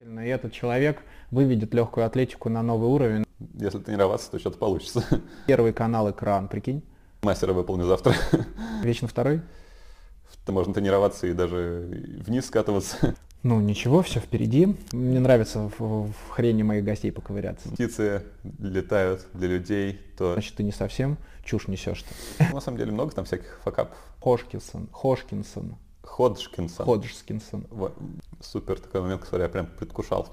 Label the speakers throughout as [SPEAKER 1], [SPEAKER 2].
[SPEAKER 1] И этот человек выведет легкую атлетику на новый уровень.
[SPEAKER 2] Если тренироваться, то что-то получится.
[SPEAKER 1] Первый канал экран, прикинь.
[SPEAKER 2] Мастера выполню завтра.
[SPEAKER 1] Вечно второй?
[SPEAKER 2] То можно тренироваться и даже вниз скатываться.
[SPEAKER 1] Ну ничего, все впереди. Мне нравится в, в хрени моих гостей поковыряться.
[SPEAKER 2] Птицы летают для людей, то...
[SPEAKER 1] Значит, ты не совсем чушь несешь.
[SPEAKER 2] Ну, на самом деле много там всяких факапов.
[SPEAKER 1] Хошкинсон, Хошкинсон.
[SPEAKER 2] Ходжкинсон.
[SPEAKER 1] Ходжкинсон.
[SPEAKER 2] Супер такой момент, который я прям предвкушал.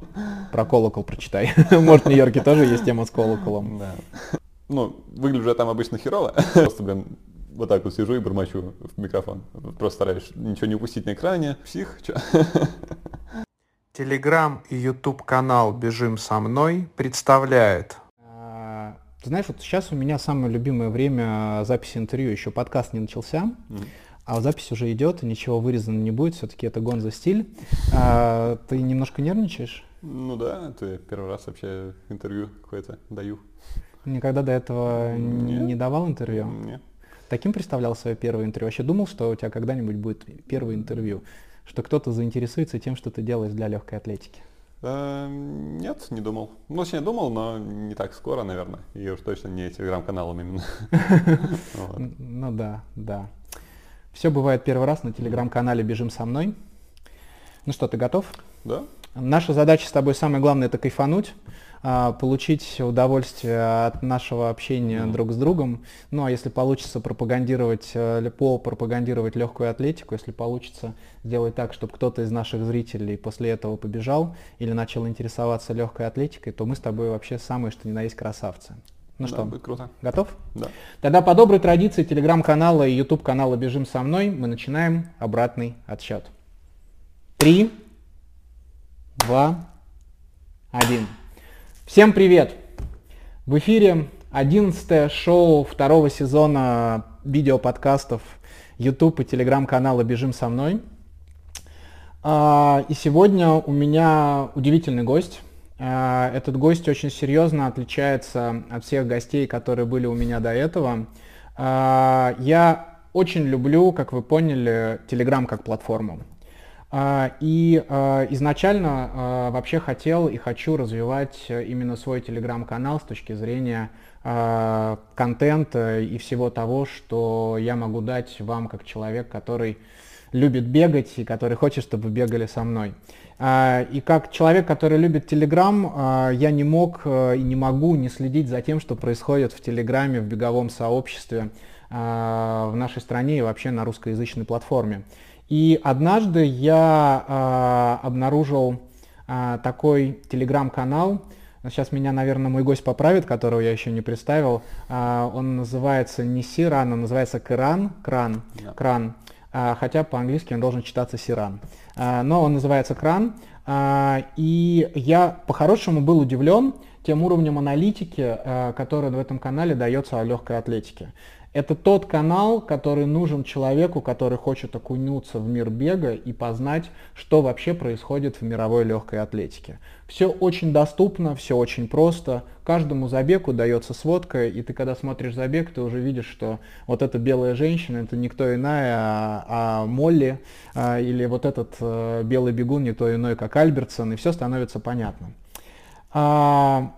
[SPEAKER 1] Про колокол прочитай. Может, в Нью-Йорке тоже есть тема с колоколом.
[SPEAKER 2] Да. Ну, выгляжу я там обычно херово. Просто, блин, вот так вот сижу и бормочу в микрофон. Просто стараюсь ничего не упустить на экране. Псих, чё?
[SPEAKER 1] Телеграм и YouTube канал «Бежим со мной» представляет. А, знаешь, вот сейчас у меня самое любимое время записи интервью. Еще подкаст не начался. Mm-hmm. А запись уже идет, и ничего вырезано не будет, все-таки это гонза стиль. А, ты немножко нервничаешь?
[SPEAKER 2] Ну да, это первый раз вообще интервью какое-то даю.
[SPEAKER 1] Никогда до этого Нет. не давал интервью?
[SPEAKER 2] Нет.
[SPEAKER 1] Таким представлял свое первое интервью? Вообще думал, что у тебя когда-нибудь будет первое интервью? Что кто-то заинтересуется тем, что ты делаешь для легкой атлетики?
[SPEAKER 2] Эм, нет, не думал. Ну, точнее, думал, но не так скоро, наверное. И уж точно не телеграм-каналом именно.
[SPEAKER 1] Ну да, да. Все бывает первый раз на телеграм-канале «Бежим со мной». Ну что, ты готов?
[SPEAKER 2] Да.
[SPEAKER 1] Наша задача с тобой самое главное это кайфануть, а, получить удовольствие от нашего общения mm. друг с другом. Ну а если получится пропагандировать, э, по пропагандировать легкую атлетику, если получится сделать так, чтобы кто-то из наших зрителей после этого побежал или начал интересоваться легкой атлетикой, то мы с тобой вообще самые что ни на есть красавцы. Ну да, что,
[SPEAKER 2] будет круто.
[SPEAKER 1] Готов?
[SPEAKER 2] Да.
[SPEAKER 1] Тогда по доброй традиции телеграм-канала и YouTube канала «Бежим со мной» мы начинаем обратный отсчет. Три, два, один. Всем привет! В эфире одиннадцатое шоу второго сезона видеоподкастов YouTube и телеграм-канала «Бежим со мной». А, и сегодня у меня удивительный гость – этот гость очень серьезно отличается от всех гостей, которые были у меня до этого. А, я очень люблю, как вы поняли, Telegram как платформу. А, и изначально вообще хотел и хочу развивать именно свой телеграм-канал с точки зрения контента и всего того, что я могу дать вам как человек, который любит бегать и который хочет, чтобы бегали со мной. А, и как человек, который любит Телеграм, а, я не мог э, и не могу не следить за тем, что происходит в Телеграме, в беговом сообществе а, в нашей стране и вообще на русскоязычной платформе. И однажды я обнаружил такой телеграм-канал, Сейчас меня, наверное, мой гость поправит, которого я еще не представил. Он называется не Сиран, он называется Кран. Кран. Yeah. Кран. Хотя по-английски он должен читаться Сиран. А, но он называется кран. А, и я по-хорошему был удивлен тем уровнем аналитики, а, который в этом канале дается о легкой атлетике. Это тот канал, который нужен человеку, который хочет окунуться в мир бега и познать, что вообще происходит в мировой легкой атлетике. Все очень доступно, все очень просто. Каждому забегу дается сводка, и ты когда смотришь забег, ты уже видишь, что вот эта белая женщина, это никто иная, а, а Молли, а, или вот этот а, белый бегун никто иной, как Альбертсон, и все становится понятно. А,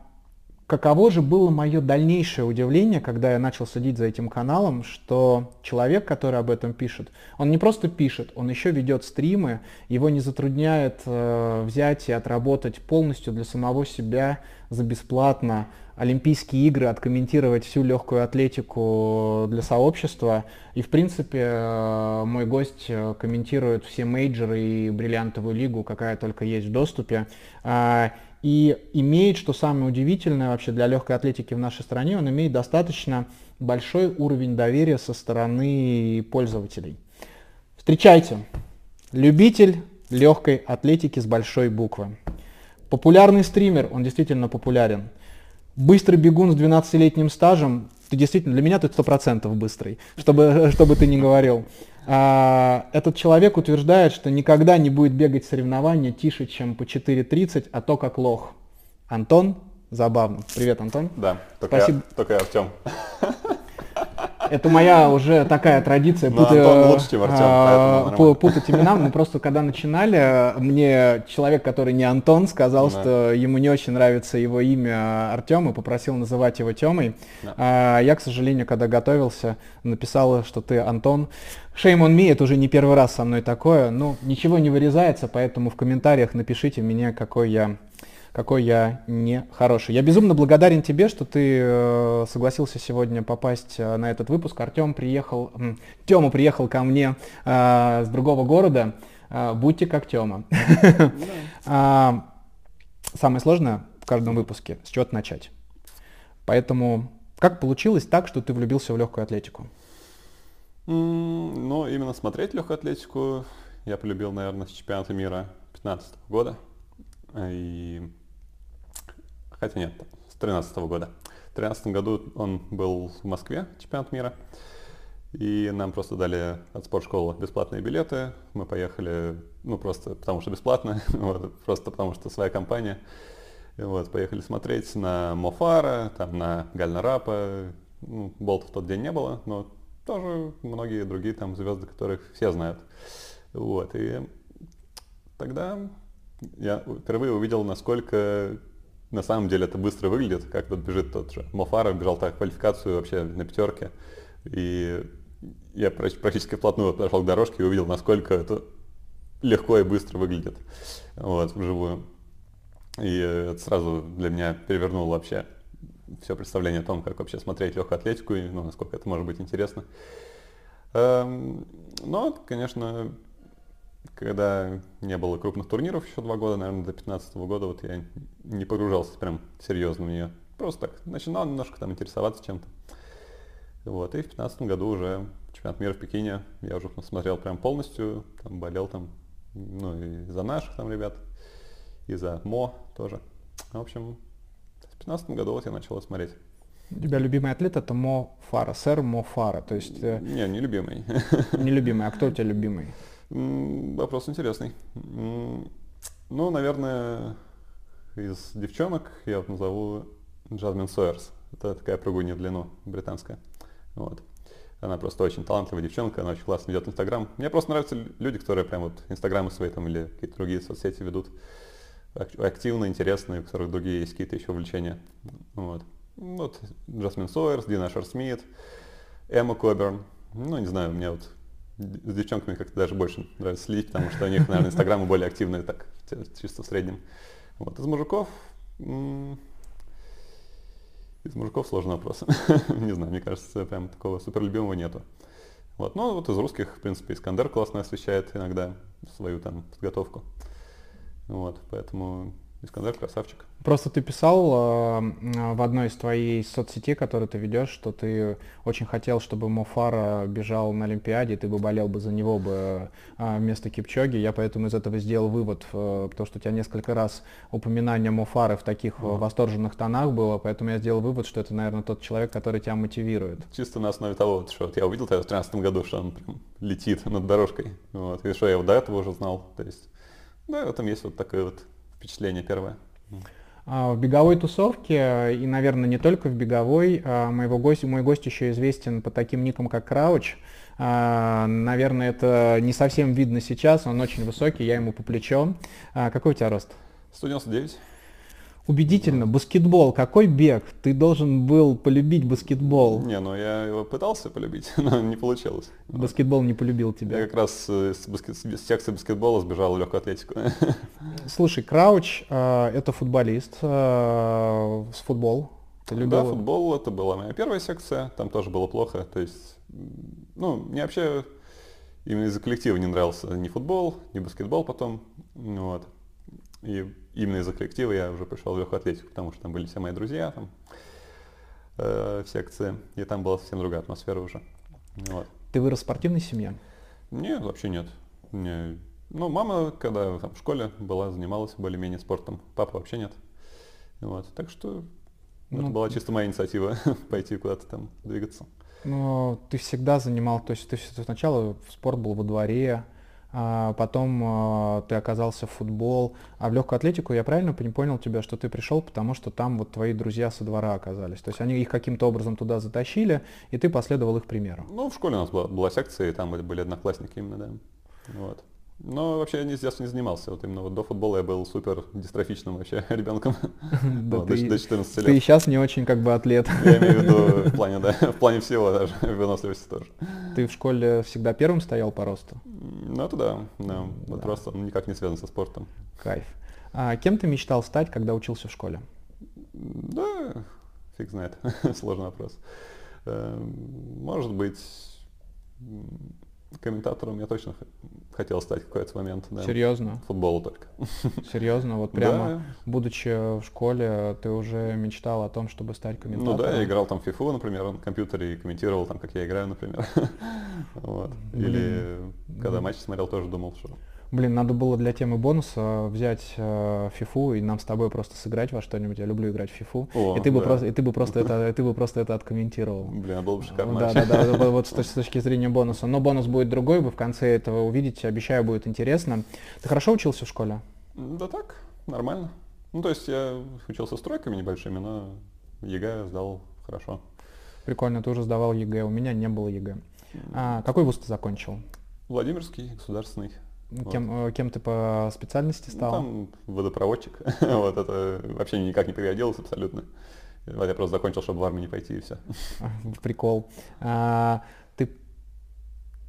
[SPEAKER 1] Каково же было мое дальнейшее удивление, когда я начал следить за этим каналом, что человек, который об этом пишет, он не просто пишет, он еще ведет стримы, его не затрудняет э, взять и отработать полностью для самого себя за бесплатно Олимпийские игры, откомментировать всю легкую атлетику для сообщества. И, в принципе, э, мой гость э, комментирует все мейджоры и бриллиантовую лигу, какая только есть в доступе. А, и имеет, что самое удивительное вообще для легкой атлетики в нашей стране, он имеет достаточно большой уровень доверия со стороны пользователей. Встречайте, любитель легкой атлетики с большой буквы. Популярный стример, он действительно популярен. Быстрый бегун с 12-летним стажем, ты действительно, для меня ты 100% быстрый, чтобы, чтобы ты не говорил. А, этот человек утверждает, что никогда не будет бегать соревнования тише, чем по 4.30, а то как лох. Антон, забавно. Привет, Антон.
[SPEAKER 2] Да, только, Спасибо. Я, только я Артем.
[SPEAKER 1] Это моя уже такая традиция
[SPEAKER 2] Ну, Артем,
[SPEAKER 1] а, путать имена. Мы просто когда начинали, мне человек, который не Антон, сказал,
[SPEAKER 2] Да.
[SPEAKER 1] что ему не очень нравится его имя Артем и попросил называть его Темой.
[SPEAKER 2] Да.
[SPEAKER 1] А, Я, к сожалению, когда готовился, написал, что ты Антон. Shame on me, это уже не первый раз со мной такое. Ну, ничего не вырезается, поэтому в комментариях напишите мне, какой я какой я не хороший. Я безумно благодарен тебе, что ты э, согласился сегодня попасть э, на этот выпуск. Артем приехал, м, Тёма приехал ко мне э, с другого города. Будьте как Тёма. А, Самое сложное в каждом выпуске с чего-то начать. Поэтому как получилось так, что ты влюбился в легкую атлетику?
[SPEAKER 2] Ну, именно смотреть легкую атлетику я полюбил, наверное, с чемпионата мира 2015 года. И... Хотя нет, с 2013 года. В 2013 году он был в Москве, чемпионат мира. И нам просто дали от спортшколы бесплатные билеты. Мы поехали, ну просто потому что бесплатно, вот, просто потому что своя компания. Вот, поехали смотреть на Мофара, там на Гальнарапа. Ну, Болта в тот день не было, но тоже многие другие там звезды, которых все знают. Вот, и тогда я впервые увидел, насколько на самом деле это быстро выглядит, как тут бежит тот же. Мофара бежал так квалификацию вообще на пятерке. И я практически вплотную подошел к дорожке и увидел, насколько это легко и быстро выглядит вот, вживую. И это сразу для меня перевернуло вообще все представление о том, как вообще смотреть легкую атлетику и ну, насколько это может быть интересно. Эм, Но, конечно, когда не было крупных турниров еще два года, наверное, до 2015 года, вот я не погружался прям серьезно в нее. Просто так начинал немножко там интересоваться чем-то. Вот, и в 2015 году уже чемпионат мира в Пекине я уже смотрел прям полностью, там болел там, ну и за наших там ребят, и за МО тоже. В общем, в 2015 году вот я начал смотреть.
[SPEAKER 1] У тебя любимый атлет это Мо Фара, сэр Мо Фара. То есть э,
[SPEAKER 2] Не, не любимый.
[SPEAKER 1] не любимый, а кто у тебя любимый?
[SPEAKER 2] Вопрос интересный. Ну, наверное, из девчонок я вот назову Джазмин Сойерс. Это такая прыгунья в длину британская. Вот. Она просто очень талантливая девчонка, она очень классно ведет Инстаграм. Мне просто нравятся лю- люди, которые прям вот Инстаграмы свои там или какие-то другие соцсети ведут ак- активно, интересные, у которых другие есть какие-то еще увлечения. Вот. Вот Джасмин Сойерс, Дина Шарсмит, Эмма Коберн. Ну, не знаю, мне вот с девчонками как-то даже больше нравится следить, потому что у них, наверное, инстаграмы более активные, так, чисто в среднем. Вот, из мужиков... Из мужиков сложный вопрос. Не знаю, мне кажется, прям такого суперлюбимого нету. Вот, ну вот из русских, в принципе, Искандер классно освещает иногда свою там подготовку. Вот, поэтому Искандер красавчик.
[SPEAKER 1] Просто ты писал э, в одной из твоей соцсетей, которую ты ведешь, что ты очень хотел, чтобы Мофара бежал на Олимпиаде, ты бы болел бы за него бы э, вместо Кипчоги. Я поэтому из этого сделал вывод, э, потому что у тебя несколько раз упоминание Мофары в таких э, восторженных тонах было, поэтому я сделал вывод, что это, наверное, тот человек, который тебя мотивирует.
[SPEAKER 2] Чисто на основе того, что вот я увидел тогда в 2013 году, что он прям летит над дорожкой. Вот, и что я его до этого уже знал. То есть, да, в этом есть вот такое вот впечатление первое.
[SPEAKER 1] А, В беговой тусовке, э, и, наверное, не только в беговой, а, моего гостя, мой гость еще известен по таким никам, как Крауч. А, Наверное, это не совсем видно сейчас, он очень высокий, я ему по плечо. Какой у тебя рост?
[SPEAKER 2] 199.
[SPEAKER 1] Убедительно, баскетбол, какой бег? Ты должен был полюбить баскетбол.
[SPEAKER 2] Не, ну я его пытался полюбить, но не получилось.
[SPEAKER 1] Баскетбол не полюбил тебя.
[SPEAKER 2] Я как раз э, с, баскет- с секции баскетбола сбежал в легкую атлетику.
[SPEAKER 1] Слушай, Крауч а, это футболист, а, с футбол. Ты любил?
[SPEAKER 2] Да, футбол это была моя первая секция, там тоже было плохо. То есть, ну, мне вообще именно из-за коллектива не нравился ни футбол, ни баскетбол потом. Вот. И именно из-за коллектива я уже пришел в легкую атлетику, потому что там были все мои друзья там, э, в секции, и там была совсем другая атмосфера уже. Вот.
[SPEAKER 1] Ты вырос в спортивной семье?
[SPEAKER 2] Нет, вообще нет. Не- Ну, мама, когда там, в школе была, занималась более-менее спортом. Папа вообще нет. Вот. Так что
[SPEAKER 1] Ну,
[SPEAKER 2] это была чисто моя инициатива пойти куда-то там двигаться.
[SPEAKER 1] Но ты всегда занимал, то есть ты сначала спорт был во дворе, потом а, ты оказался в футбол, а в легкую атлетику я правильно понял тебя, что ты пришел, потому что там вот твои друзья со двора оказались. То есть они их каким-то образом туда затащили, и ты последовал их примеру.
[SPEAKER 2] Ну, в школе у нас была, была секция, и там были одноклассники именно, да. Вот. Но вообще я с детства не занимался. Вот именно вот до футбола я был супер дистрофичным вообще ребенком.
[SPEAKER 1] Да, вот, ты, до 14 лет. Ты сейчас не очень как бы атлет.
[SPEAKER 2] Я имею в виду в плане, да, в плане всего даже, выносливости тоже.
[SPEAKER 1] Ты в школе всегда первым стоял по росту?
[SPEAKER 2] Ну это да, да. Вот да. просто никак не связан со спортом.
[SPEAKER 1] Кайф. А кем ты мечтал стать, когда учился в школе?
[SPEAKER 2] Да, фиг знает, сложный вопрос. Эм, может быть, комментатором я точно хотел стать в какой-то момент. Да.
[SPEAKER 1] Серьезно?
[SPEAKER 2] Футболу только.
[SPEAKER 1] Серьезно? Вот прямо, да. будучи в школе, ты уже мечтал о том, чтобы стать комментатором?
[SPEAKER 2] Ну да, я играл там в FIFA, например, на компьютере и комментировал там, как я играю, например. вот. Или когда матч смотрел, тоже думал, что
[SPEAKER 1] Блин, надо было для темы бонуса взять э, фифу и нам с тобой просто сыграть во что-нибудь. Я люблю играть в фифу. О, и ты да. бы просто, и ты бы просто это, ты бы просто это откомментировал.
[SPEAKER 2] Блин, было бы шикарно.
[SPEAKER 1] Да, да, да, вот с, с точки зрения бонуса. Но бонус будет другой, вы в конце этого увидите. Обещаю, будет интересно. Ты хорошо учился в школе?
[SPEAKER 2] Да так, нормально. Ну, то есть я учился с тройками небольшими, но ЕГЭ сдал хорошо.
[SPEAKER 1] Прикольно, ты уже сдавал ЕГЭ, у меня не было ЕГЭ. А, какой вуз ты закончил?
[SPEAKER 2] Владимирский государственный.
[SPEAKER 1] Кем, вот. Э, кем ты по специальности стал?
[SPEAKER 2] Ну, там водопроводчик. вот это вообще никак не пригодилось абсолютно. Вот я просто закончил, чтобы в армию не пойти и все.
[SPEAKER 1] Прикол. А, ты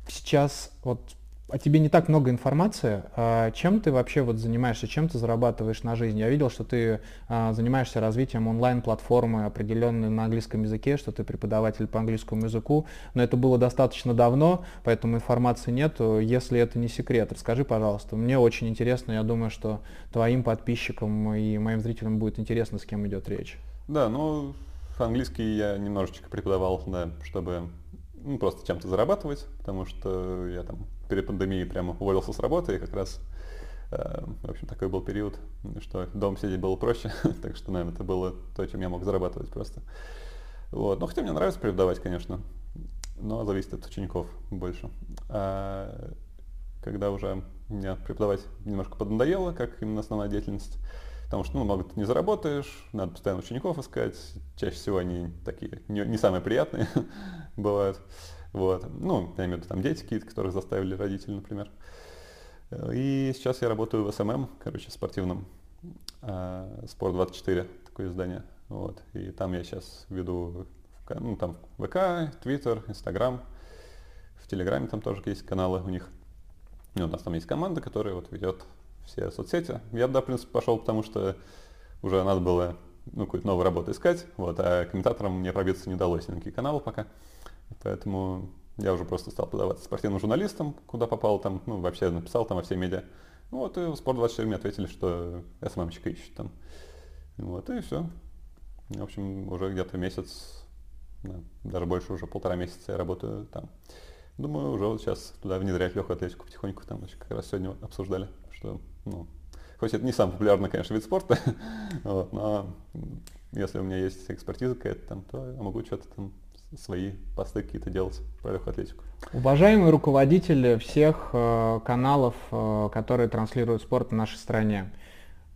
[SPEAKER 1] сейчас вот о тебе не так много информации. А чем ты вообще вот занимаешься, чем ты зарабатываешь на жизнь? Я видел, что ты а, занимаешься развитием онлайн-платформы определенной на английском языке, что ты преподаватель по английскому языку, но это было достаточно давно, поэтому информации нет. Если это не секрет, расскажи, пожалуйста. Мне очень интересно, я думаю, что твоим подписчикам и моим зрителям будет интересно, с кем идет речь.
[SPEAKER 2] Да, ну, английский я немножечко преподавал, да, чтобы ну, просто чем-то зарабатывать, потому что я там перед пандемией прямо уволился с работы, и как раз, э, в общем, такой был период, что дом сидеть было проще, так что, наверное, это было то, чем я мог зарабатывать просто. Вот. Ну, хотя мне нравится преподавать, конечно, но зависит от учеников больше. А когда уже мне преподавать немножко поднадоело, как именно основная деятельность, потому что, ну, много ты не заработаешь, надо постоянно учеников искать, чаще всего они такие не, не самые приятные бывают. Вот. Ну, я имею в виду там дети какие-то, которых заставили родители, например. И сейчас я работаю в SMM, короче, спортивном. Спорт 24, такое издание. Вот. И там я сейчас веду ну, там ВК, Твиттер, Инстаграм. В Телеграме там тоже есть каналы у них. И у нас там есть команда, которая вот ведет все соцсети. Я туда, в принципе, пошел, потому что уже надо было ну, какую-то новую работу искать, вот, а комментатором мне пробиться не удалось на какие каналы пока. Поэтому я уже просто стал подаваться спортивным журналистом, куда попал там, ну, вообще написал там во все медиа. Ну, вот, и в Спорт24 мне ответили, что СММщика ищут там. Вот, и все. В общем, уже где-то месяц, да, даже больше, уже полтора месяца я работаю там. Думаю, уже вот сейчас туда внедрять легкую атлетику потихоньку, там как раз сегодня обсуждали, что, ну, хоть это не самый популярный, конечно, вид спорта, вот, но если у меня есть экспертиза какая-то там, то я могу что-то там свои посты какие-то делать про легкую атлетику.
[SPEAKER 1] Уважаемые руководители всех э, каналов, э, которые транслируют спорт в нашей стране,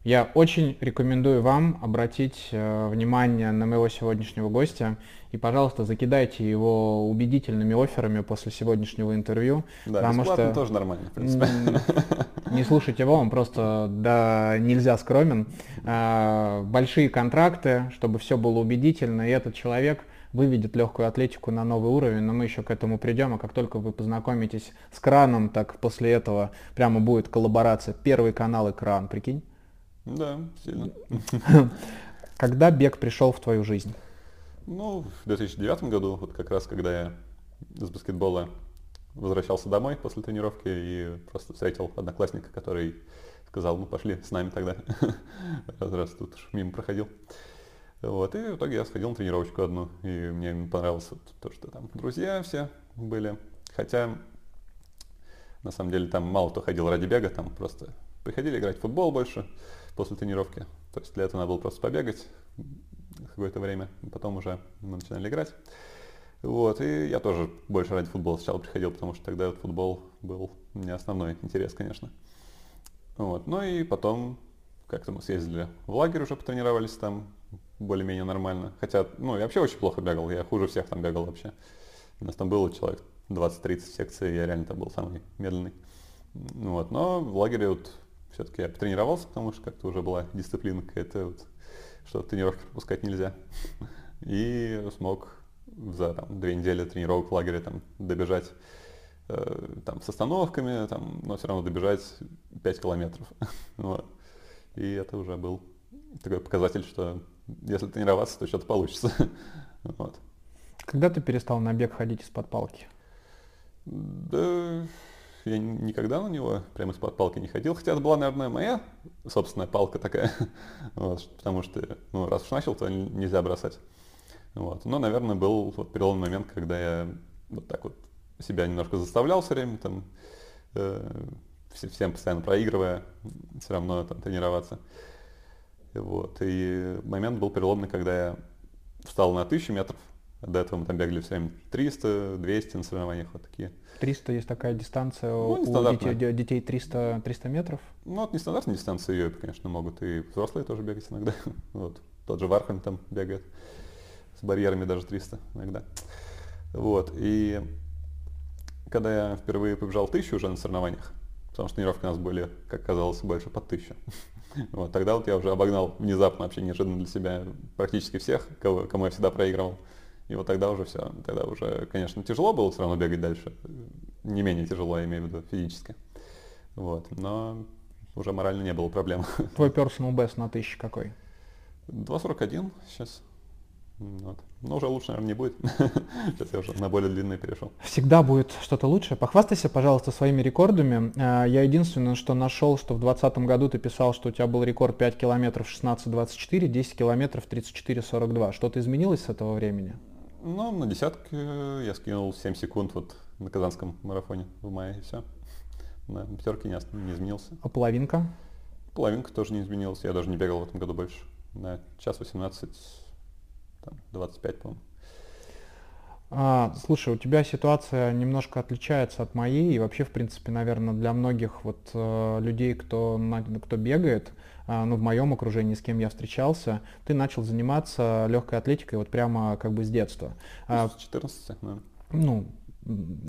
[SPEAKER 1] я очень рекомендую вам обратить э, внимание на моего сегодняшнего гостя и, пожалуйста, закидайте его убедительными офферами после сегодняшнего интервью.
[SPEAKER 2] Да, потому что тоже нормально, в принципе.
[SPEAKER 1] Не слушайте его, он просто да, нельзя скромен. Э, большие контракты, чтобы все было убедительно, и этот человек выведет легкую атлетику на новый уровень, но мы еще к этому придем, а как только вы познакомитесь с краном, так после этого прямо будет коллаборация. Первый канал экран, прикинь?
[SPEAKER 2] Да, сильно.
[SPEAKER 1] Когда бег пришел в твою жизнь?
[SPEAKER 2] Ну, в 2009 году, вот как раз когда я с баскетбола возвращался домой после тренировки и просто встретил одноклассника, который сказал, ну пошли с нами тогда, раз раз тут мимо проходил. Вот, и в итоге я сходил на тренировочку одну, и мне понравилось то, что там друзья все были. Хотя, на самом деле, там мало кто ходил ради бега, там просто приходили играть в футбол больше после тренировки. То есть для этого надо было просто побегать какое-то время, потом уже мы начинали играть. Вот, и я тоже больше ради футбола сначала приходил, потому что тогда футбол был не основной интерес, конечно. Вот, ну и потом как-то мы съездили в лагерь уже потренировались там более-менее нормально. Хотя, ну, я вообще очень плохо бегал, я хуже всех там бегал вообще. У нас там было человек 20-30 секций, я реально там был самый медленный. Ну, вот, но в лагере вот все-таки я потренировался, потому что как-то уже была дисциплина какая-то, вот, что тренировки пропускать нельзя. И смог за там, две недели тренировок в лагере там, добежать э, там, с остановками, там, но все равно добежать 5 километров. вот. И это уже был такой показатель, что если тренироваться, то что-то получится. вот.
[SPEAKER 1] Когда ты перестал на бег ходить из-под палки?
[SPEAKER 2] Да, я никогда на него прямо из-под палки не ходил, хотя это была, наверное, моя собственная палка такая, вот, потому что, ну, раз уж начал, то нельзя бросать. Вот. Но, наверное, был вот переломный момент, когда я вот так вот себя немножко заставлял все время, там, э, всем постоянно проигрывая, все равно там тренироваться. Вот. И момент был переломный, когда я встал на 1000 метров. До этого мы там бегали все время 300, 200 на соревнованиях вот такие.
[SPEAKER 1] 300 есть такая дистанция ну, у детей, детей 300, 300 метров?
[SPEAKER 2] Ну, это нестандартная дистанция, ее, конечно, могут и взрослые тоже бегать иногда. Вот. Тот же Вархольм там бегает с барьерами даже 300 иногда. Вот. И когда я впервые побежал тысячу уже на соревнованиях, потому что тренировки у нас были, как казалось, больше под тысячу. Вот, тогда вот я уже обогнал внезапно, вообще неожиданно для себя, практически всех, кого, кому я всегда проигрывал. И вот тогда уже все, тогда уже, конечно, тяжело было все равно бегать дальше. Не менее тяжело, я имею в виду физически. Вот, но уже морально не было проблем.
[SPEAKER 1] Твой personal best на тысячу какой?
[SPEAKER 2] 2.41 сейчас. Вот. Но уже лучше, наверное, не будет. Сейчас я уже на более длинный перешел.
[SPEAKER 1] Всегда будет что-то лучше. Похвастайся, пожалуйста, своими рекордами. А, я единственное, что нашел, что в 2020 году ты писал, что у тебя был рекорд 5 километров 16.24, 10 километров 34.42. Что-то изменилось с этого времени?
[SPEAKER 2] Ну, на десятке я скинул 7 секунд вот на казанском марафоне в мае, и все. На пятерке не, не изменился.
[SPEAKER 1] А половинка?
[SPEAKER 2] Половинка тоже не изменилась. Я даже не бегал в этом году больше. На час 18 там, 25, по-моему.
[SPEAKER 1] А, слушай, у тебя ситуация немножко отличается от моей, и вообще, в принципе, наверное, для многих вот э, людей, кто, кто бегает, э, ну, в моем окружении, с кем я встречался, ты начал заниматься легкой атлетикой вот прямо как бы с детства.
[SPEAKER 2] Ну, с 14, наверное.
[SPEAKER 1] Ну,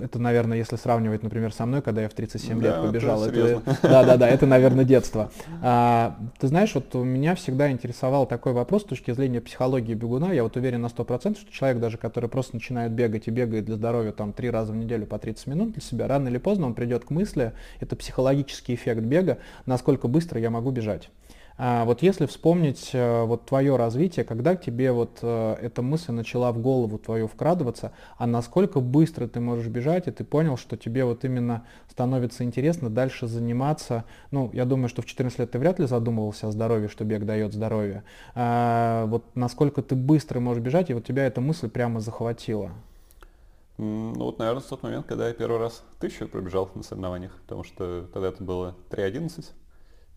[SPEAKER 1] это, наверное, если сравнивать, например, со мной, когда я в 37 да, лет побежал.
[SPEAKER 2] Это, это,
[SPEAKER 1] да, да, да, это, наверное, детство. А, ты знаешь, вот у меня всегда интересовал такой вопрос с точки зрения психологии бегуна. Я вот уверен на 100%, что человек даже, который просто начинает бегать и бегает для здоровья там три раза в неделю по 30 минут для себя, рано или поздно он придет к мысли, это психологический эффект бега, насколько быстро я могу бежать. А вот если вспомнить э, вот твое развитие, когда к тебе вот э, эта мысль начала в голову твою вкрадываться, а насколько быстро ты можешь бежать, и ты понял, что тебе вот именно становится интересно дальше заниматься, ну, я думаю, что в 14 лет ты вряд ли задумывался о здоровье, что бег дает здоровье, а вот насколько ты быстро можешь бежать, и вот тебя эта мысль прямо захватила?
[SPEAKER 2] Ну вот, наверное, в тот момент, когда я первый раз тысячу пробежал на соревнованиях, потому что тогда это было 3.11,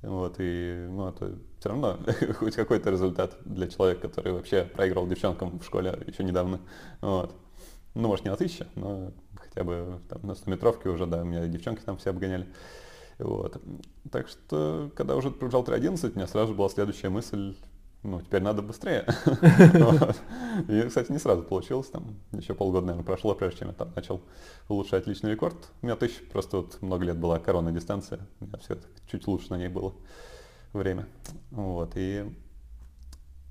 [SPEAKER 2] вот, и ну, это все равно хоть какой-то результат для человека, который вообще проиграл девчонкам в школе еще недавно. Вот. Ну, может, не на тысячу, но хотя бы там, на 100 метровке уже, да, у меня девчонки там все обгоняли. Вот. Так что, когда уже пробежал 3.11, у меня сразу была следующая мысль, ну, теперь надо быстрее. И, кстати, не сразу получилось, там еще полгода, наверное, прошло, прежде чем я там начал улучшать личный рекорд. У меня тысяч, просто вот много лет была коронная дистанция, у меня все чуть лучше на ней было время. Вот, и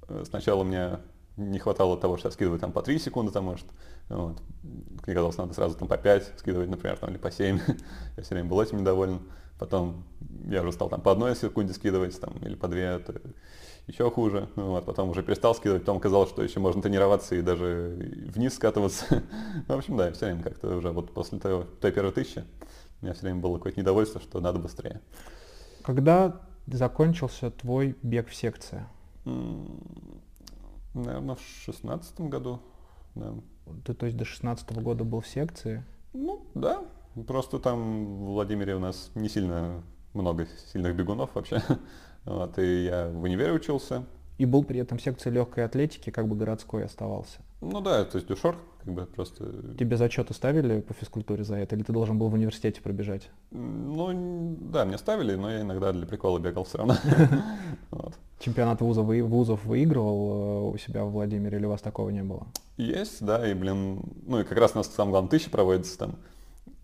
[SPEAKER 2] э, сначала мне не хватало того, что я скидываю там по 3 секунды, там, может, вот. Мне казалось, надо сразу там по 5 скидывать, например, там, или по 7. я все время был этим недоволен. Потом я уже стал там по одной секунде скидывать, там, или по 2. Это еще хуже. Ну, вот, потом уже перестал скидывать, потом казалось, что еще можно тренироваться и даже вниз скатываться. в общем, да, все время как-то уже вот после того, той первой тысячи у меня все время было какое-то недовольство, что надо быстрее.
[SPEAKER 1] Когда закончился твой бег в секции?
[SPEAKER 2] Наверное, в шестнадцатом году. Да.
[SPEAKER 1] Ты, то есть, до шестнадцатого года был в секции?
[SPEAKER 2] Ну, да. Просто там в Владимире у нас не сильно много сильных бегунов вообще. Вот, и я в универе учился.
[SPEAKER 1] И был при этом секции легкой атлетики, как бы городской оставался.
[SPEAKER 2] Ну да, то есть дюшор, как бы просто...
[SPEAKER 1] Тебе зачеты ставили по физкультуре за это, или ты должен был в университете пробежать?
[SPEAKER 2] Ну, да, мне ставили, но я иногда для прикола бегал все равно.
[SPEAKER 1] Чемпионат вузов, вузов выигрывал э, у себя в Владимире, или у вас такого не было?
[SPEAKER 2] Есть, да, и, блин, ну и как раз у нас самое главное тысяча проводится там.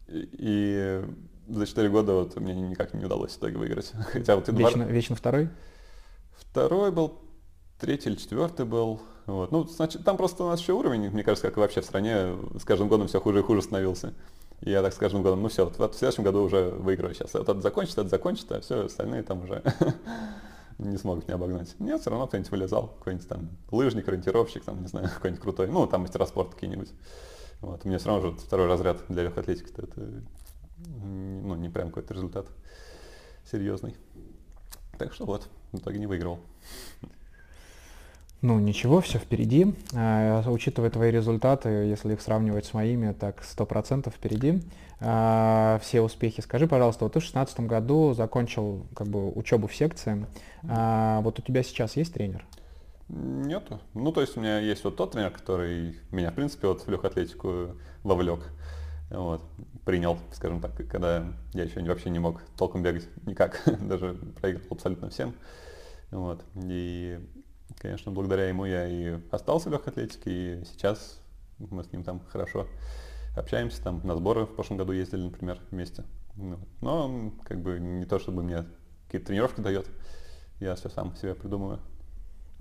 [SPEAKER 2] И, за четыре года вот мне никак не удалось в итоге выиграть.
[SPEAKER 1] Хотя вот вечно, два... вечно второй?
[SPEAKER 2] Второй был, третий или четвертый был. Вот. Ну, значит, там просто у нас еще уровень, мне кажется, как и вообще в стране, с каждым годом все хуже и хуже становился. И я так с каждым годом, ну все, вот, в следующем году уже выиграю сейчас. Вот это закончит, это закончит, а все остальные там уже не смогут меня обогнать. Нет, все равно кто-нибудь вылезал, какой-нибудь там лыжник, ориентировщик, там, не знаю, какой-нибудь крутой. Ну, там мастера спорта какие-нибудь. Вот. У меня все равно же второй разряд для легкой атлетики, это ну, не прям какой-то результат серьезный. Так что вот, в итоге не выиграл.
[SPEAKER 1] Ну, ничего, все впереди. А, учитывая твои результаты, если их сравнивать с моими, так 100% впереди. А, все успехи. Скажи, пожалуйста, вот ты в 2016 году закончил как бы учебу в секции. А, вот у тебя сейчас есть тренер?
[SPEAKER 2] Нету. Ну, то есть у меня есть вот тот тренер, который меня, в принципе, вот в легкую атлетику вовлек. Вот, принял, скажем так, когда я еще вообще не мог толком бегать никак, даже проигрывал абсолютно всем. Вот. И Конечно, благодаря ему я и остался в легкой атлетике, и сейчас мы с ним там хорошо общаемся, там на сборы в прошлом году ездили, например, вместе. Ну, но как бы не то, чтобы мне какие-то тренировки дает, я все сам себе придумываю.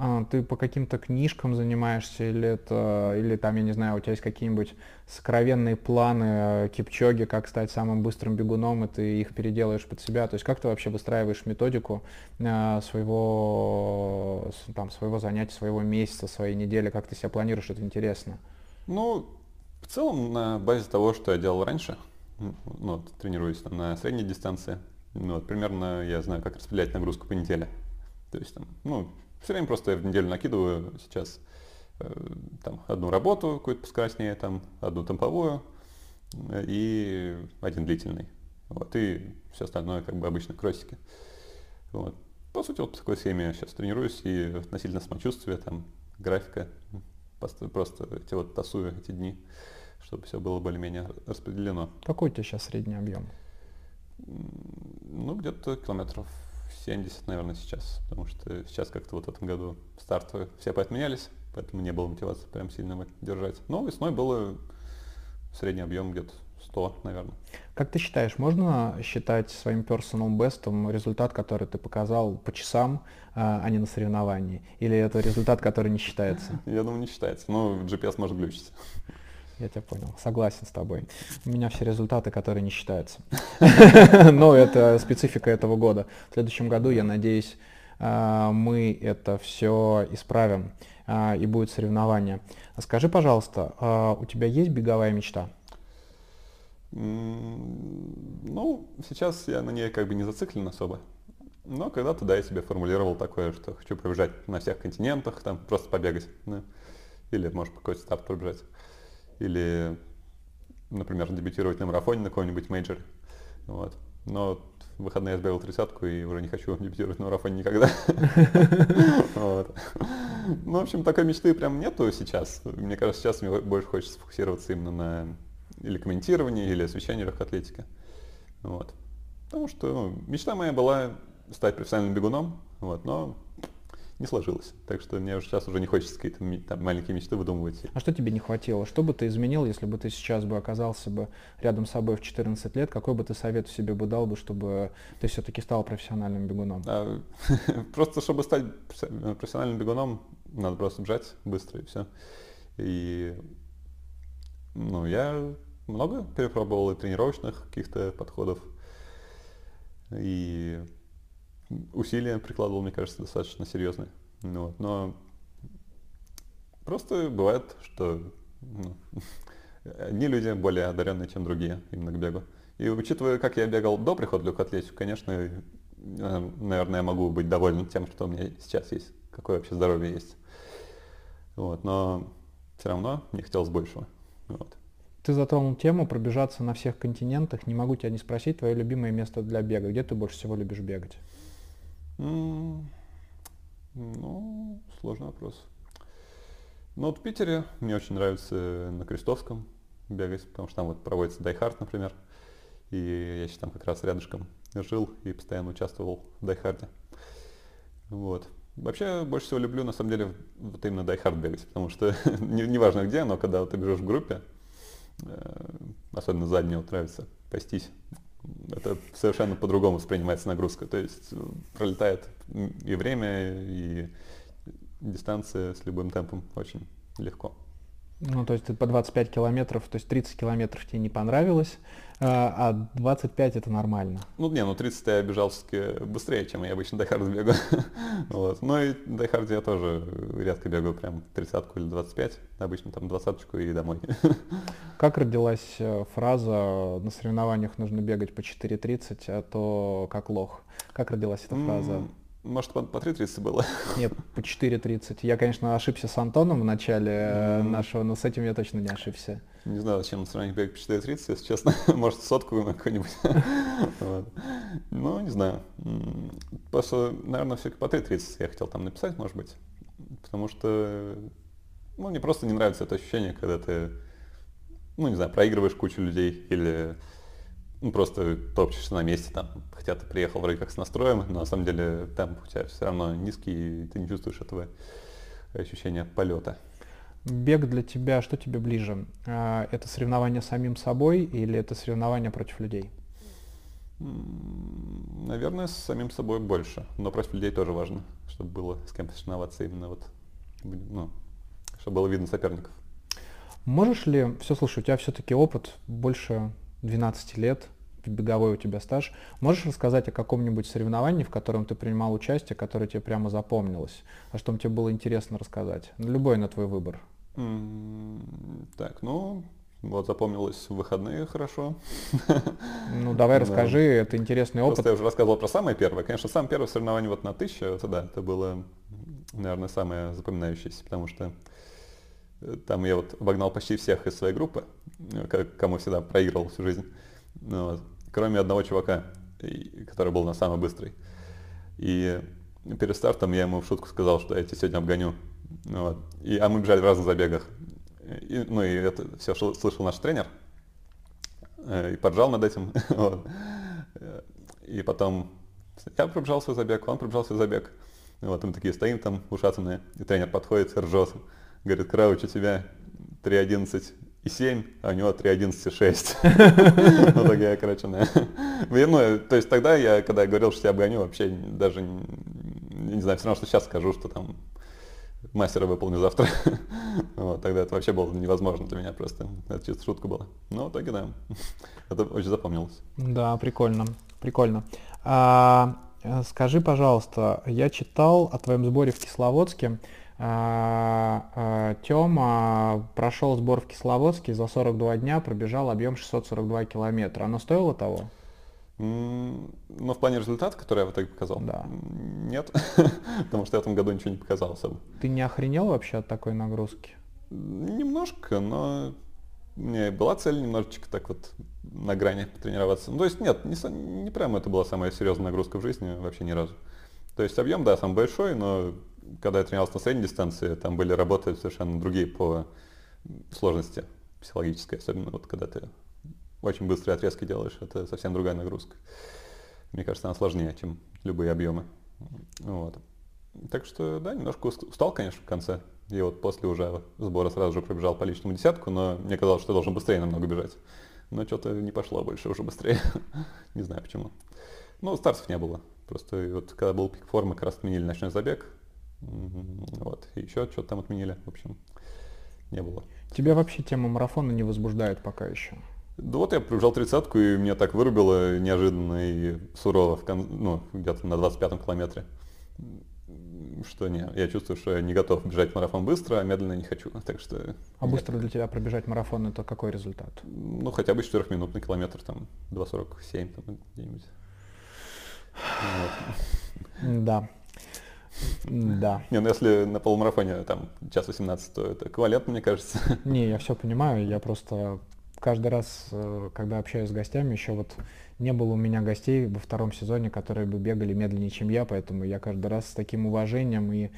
[SPEAKER 1] А, ты по каким-то книжкам занимаешься, или это, или там, я не знаю, у тебя есть какие-нибудь сокровенные планы э, Кипчоги, как стать самым быстрым бегуном, и ты их переделаешь под себя. То есть как ты вообще выстраиваешь методику э, своего, там, своего занятия, своего месяца, своей недели, как ты себя планируешь, это интересно.
[SPEAKER 2] Ну, в целом на базе того, что я делал раньше, ну, вот, тренируюсь там, на средней дистанции, ну, вот, примерно я знаю, как распределять нагрузку по неделе. То есть там, ну, все время просто я в неделю накидываю сейчас э, там одну работу какую-то поскоростнее, там одну темповую э, и один длительный. Вот, и все остальное как бы обычно кросики. Вот. По сути, вот по такой схеме я сейчас тренируюсь и относительно самочувствия, там, графика, просто, просто эти вот тасую эти дни, чтобы все было более-менее распределено.
[SPEAKER 1] Какой у тебя сейчас средний объем?
[SPEAKER 2] Ну, где-то километров 70, наверное, сейчас, потому что сейчас как-то вот в этом году старты все поотменялись, поэтому не было мотивации прям сильно держать. Но весной было средний объем где-то 100, наверное.
[SPEAKER 1] Как ты считаешь, можно считать своим personal бестом результат, который ты показал по часам, а, а не на соревновании? Или это результат, который не считается?
[SPEAKER 2] Я думаю, не считается. Но GPS может глючить.
[SPEAKER 1] Я тебя понял. Согласен с тобой. У меня все результаты, которые не считаются. Но это специфика этого года. В следующем году, я надеюсь, а, мы это все исправим а, и будет соревнование. Скажи, пожалуйста, а, у тебя есть беговая мечта?
[SPEAKER 2] Ну, сейчас я на ней как бы не зациклен особо. Но когда-то, да, я себе формулировал такое, что хочу пробежать на всех континентах, там просто побегать. Да? Или, может, какой-то старт пробежать. Или, например, дебютировать на марафоне на каком-нибудь мейджоре. Вот. Но в выходные я сбегал тридцатку и уже не хочу дебютировать на марафоне никогда. Ну, в общем, такой мечты прям нету сейчас. Мне кажется, сейчас мне больше хочется сфокусироваться именно на или комментировании, или освещении легкой атлетики. Вот. Потому что ну, мечта моя была стать профессиональным бегуном, вот, но не сложилось. Так что мне уже сейчас уже не хочется какие-то там, маленькие мечты выдумывать.
[SPEAKER 1] А что тебе не хватило? Что бы ты изменил, если бы ты сейчас бы оказался бы рядом с собой в 14 лет? Какой бы ты совет себе бы дал бы, чтобы ты все-таки стал профессиональным бегуном? А,
[SPEAKER 2] просто чтобы стать профессиональным бегуном, надо просто бежать быстро и все. И ну, я много перепробовал и тренировочных каких-то подходов. И усилия прикладывал, мне кажется, достаточно серьезные. Ну, вот. Но просто бывает, что ну, одни люди более одаренные, чем другие именно к бегу. И учитывая, как я бегал до прихода в легкую атлетику, конечно, наверное, я могу быть доволен тем, что у меня сейчас есть, какое вообще здоровье есть. Вот, но все равно мне хотелось большего. Вот.
[SPEAKER 1] Ты затронул тему пробежаться на всех континентах. Не могу тебя не спросить, твое любимое место для бега. Где ты больше всего любишь бегать?
[SPEAKER 2] Ну, сложный вопрос. Ну вот в Питере мне очень нравится на Крестовском бегать, потому что там вот проводится Die Hard, например. И я сейчас там как раз рядышком жил и постоянно участвовал в Die Hard е. Вот. Вообще больше всего люблю на самом деле вот именно дайхард бегать, потому что неважно не где, но когда вот ты бежишь в группе, э, особенно сзади мне вот нравится пастись, это совершенно по-другому воспринимается нагрузка. То есть э, пролетает и время, и дистанция с любым темпом очень легко.
[SPEAKER 1] Ну, то есть ты по 25 километров, то есть 30 километров тебе не понравилось, а 25 а это нормально.
[SPEAKER 2] Ну, не, ну 30 я бежал все-таки быстрее, чем я обычно Die Hard бегаю. вот. Но и Die Hard я тоже редко бегаю прям 30 или 25, обычно там 20 и домой.
[SPEAKER 1] как родилась э, фраза «на соревнованиях нужно бегать по 4.30, а то как лох»? Как родилась эта фраза?
[SPEAKER 2] Может, по, по 3.30 было?
[SPEAKER 1] Нет, по 4.30. Я, конечно, ошибся с Антоном в начале mm. нашего, но с этим я точно не ошибся.
[SPEAKER 2] Не знаю, зачем сравнить бег по 4.30, если честно. Может, сотку на какой-нибудь. Ну, не знаю. Просто, наверное, все-таки по 3.30 я хотел там написать, может быть. Потому что, ну, мне просто не нравится это ощущение, когда ты, ну, не знаю, проигрываешь кучу людей или ну, просто топчешься на месте, там, хотя ты приехал вроде как с настроем, но на самом деле темп у тебя все равно низкий, и ты не чувствуешь этого ощущения полета.
[SPEAKER 1] Бег для тебя, что тебе ближе? А, это соревнование с самим собой или это соревнование против людей?
[SPEAKER 2] Наверное, с самим собой больше, но против людей тоже важно, чтобы было с кем соревноваться именно вот, ну, чтобы было видно соперников.
[SPEAKER 1] Можешь ли, все, слушай, у тебя все-таки опыт больше 12 лет, беговой у тебя стаж. Можешь рассказать о каком-нибудь соревновании, в котором ты принимал участие, которое тебе прямо запомнилось, а что тебе было интересно рассказать? Любой на твой выбор.
[SPEAKER 2] Mm, так, ну, вот запомнилось в выходные хорошо.
[SPEAKER 1] Ну, давай расскажи, это интересный опыт.
[SPEAKER 2] Просто я уже рассказывал про самое первое. Конечно, самое первое соревнование вот на тысячу, это да, это было, наверное, самое запоминающееся, потому что там я вот обогнал почти всех из своей группы, кому всегда проигрывал всю жизнь. Ну вот. Кроме одного чувака, который был на самый быстрый. И перед стартом я ему в шутку сказал, что я тебя сегодня обгоню. Ну вот. И, а мы бежали в разных забегах. И, ну и это все слышал наш тренер. Э, и поджал над этим. вот. И потом я пробежал свой забег, он пробежал свой забег. Вот мы такие стоим там ушатанные, и тренер подходит, ржет. Говорит, Крауч, у тебя 3.11 и 7, а у него 3.11 и 6. Ну, такая, короче, ну, то есть тогда я, когда говорил, что я обгоню, вообще даже, не знаю, все равно, что сейчас скажу, что там мастера выполню завтра. вот, тогда это вообще было невозможно для меня просто. Это чисто шутка была. Но в итоге, да, это очень запомнилось.
[SPEAKER 1] Да, прикольно, прикольно. А, э, скажи, пожалуйста, я читал о твоем сборе в Кисловодске. А, а, Тёма прошел сбор в Кисловодске, за 42 дня пробежал объем 642 километра. Оно стоило того?
[SPEAKER 2] Ну, в плане результата, который я в итоге показал?
[SPEAKER 1] Да.
[SPEAKER 2] Нет, потому что я в этом году ничего не показал особо.
[SPEAKER 1] Ты не охренел вообще от такой нагрузки?
[SPEAKER 2] Немножко, но у меня была цель немножечко так вот на грани потренироваться. Ну, то есть нет, не, не прямо это была самая серьезная нагрузка в жизни, вообще ни разу. То есть объем, да, сам большой, но когда я тренировался на средней дистанции, там были работы совершенно другие по сложности психологической, особенно вот когда ты очень быстрые отрезки делаешь, это совсем другая нагрузка. Мне кажется, она сложнее, чем любые объемы. Вот. Так что, да, немножко устал, конечно, в конце. И вот после уже сбора сразу же пробежал по личному десятку, но мне казалось, что должен быстрее намного бежать. Но что-то не пошло больше уже быстрее. не знаю почему. Ну, стартов не было. Просто вот когда был пик формы, как раз отменили ночной забег. Вот. И еще что-то там отменили. В общем, не было.
[SPEAKER 1] Тебя вообще тема марафона не возбуждает пока еще?
[SPEAKER 2] Да вот я пробежал тридцатку, и меня так вырубило неожиданно и сурово, в кон... ну, где-то на 25-м километре. Что не, я чувствую, что я не готов бежать марафон быстро, а медленно не хочу. Так что.
[SPEAKER 1] А быстро для тебя пробежать марафон это какой результат?
[SPEAKER 2] Ну, хотя бы 4-минутный километр, там 2.47 там где-нибудь.
[SPEAKER 1] Вот. Да. Да.
[SPEAKER 2] Не, ну если на полумарафоне там час 18, то это эквивалентно, мне кажется.
[SPEAKER 1] Не, я все понимаю, я просто каждый раз, э, когда общаюсь с гостями, еще вот не было у меня гостей во втором сезоне, которые бы бегали медленнее, чем я, поэтому я каждый раз с таким уважением и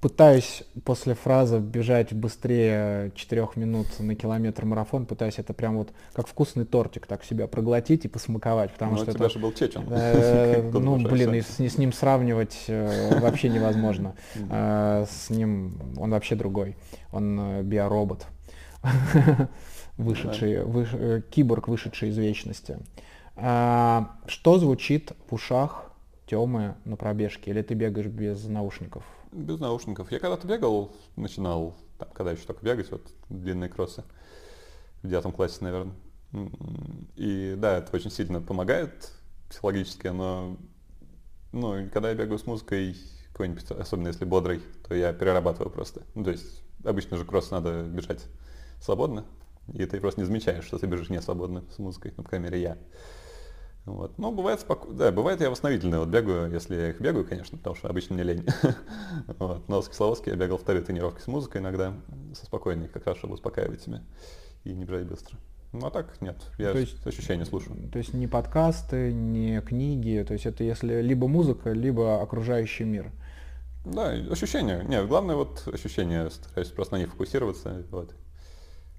[SPEAKER 1] пытаюсь после фразы бежать быстрее 4 минут на километр марафон, пытаюсь это прям вот как вкусный тортик так себя проглотить и посмаковать, потому
[SPEAKER 2] Ну,
[SPEAKER 1] что
[SPEAKER 2] у тебя
[SPEAKER 1] это,
[SPEAKER 2] же был Чечен.
[SPEAKER 1] э, ну блин, и с, с ним сравнивать э, вообще невозможно. Э, С ним он вообще другой, он э, биоробот, вышедший, выш- э, киборг, вышедший из вечности. А, Что звучит в ушах Темы на пробежке, или ты бегаешь без наушников?
[SPEAKER 2] Без наушников. Я когда-то бегал, начинал, там, когда еще только бегать, вот длинные кроссы, в девятом классе, наверное. И да, это очень сильно помогает психологически, но ну, когда я бегаю с музыкой, какой-нибудь, особенно если бодрый, то я перерабатываю просто. Ну, то есть обычно же кросс надо бежать свободно, и ты просто не замечаешь, что ты бежишь не свободно с музыкой, ну, по крайней мере, я. Вот. Ну, бывает споко... Да, бывает я восстановительно вот бегаю, если я их бегаю, конечно, потому что обычно мне лень. вот. Но с Кисловодска я бегал вторые тренировки с музыкой иногда, со спокойной, как раз, чтобы успокаивать себя и не бежать быстро. Ну, а так нет, я
[SPEAKER 1] То есть-
[SPEAKER 2] ощущения слушаю.
[SPEAKER 1] То есть не подкасты, не книги, то есть это если либо музыка, либо окружающий мир.
[SPEAKER 2] Да, ощущения. Нет, главное вот ощущения, стараюсь просто на них фокусироваться, вот.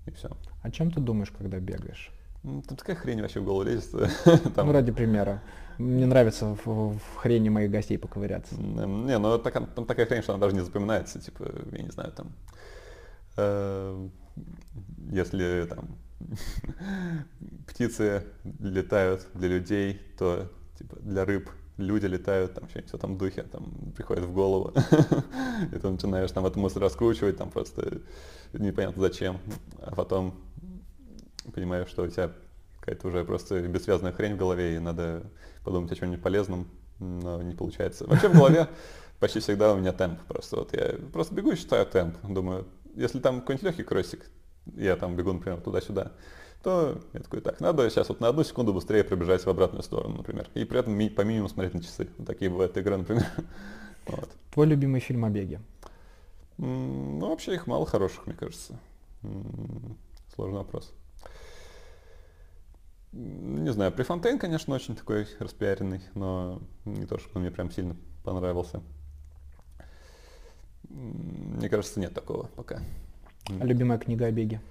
[SPEAKER 2] И все.
[SPEAKER 1] О чем ты думаешь, когда бегаешь?
[SPEAKER 2] Там такая хрень вообще в голову лезет. Там,
[SPEAKER 1] Ну, ради примера. Мне нравится в, в хрени моих гостей поковыряться.
[SPEAKER 2] Не, ну так- там такая хрень, что она даже не запоминается, типа, я не знаю, там, э, если там птицы летают для людей, то типа для рыб люди летают, там что-нибудь в этом духе, там приходит в голову, и ты начинаешь там эту мысль раскручивать, там просто непонятно зачем, а потом понимаешь, что у тебя какая-то уже просто бессвязная хрень в голове, и надо подумать о чем-нибудь полезном, но не получается. Вообще в голове почти всегда у меня темп просто. Вот я просто бегу и считаю темп. Думаю, если там какой-нибудь легкий кроссик, я там бегу, например, туда-сюда, то я такой, так, надо сейчас вот на одну секунду быстрее пробежать в обратную сторону, например. И при этом ми- по минимуму смотреть на часы. Вот такие бывают игры, например. Вот.
[SPEAKER 1] Твой любимый фильм о беге?
[SPEAKER 2] Ну, вообще их мало хороших, мне кажется. Сложный вопрос. Не знаю, Префонтейн, конечно, очень такой распиаренный, но не то, что он мне прям сильно понравился. Мне кажется, нет такого пока.
[SPEAKER 1] А любимая книга о беге?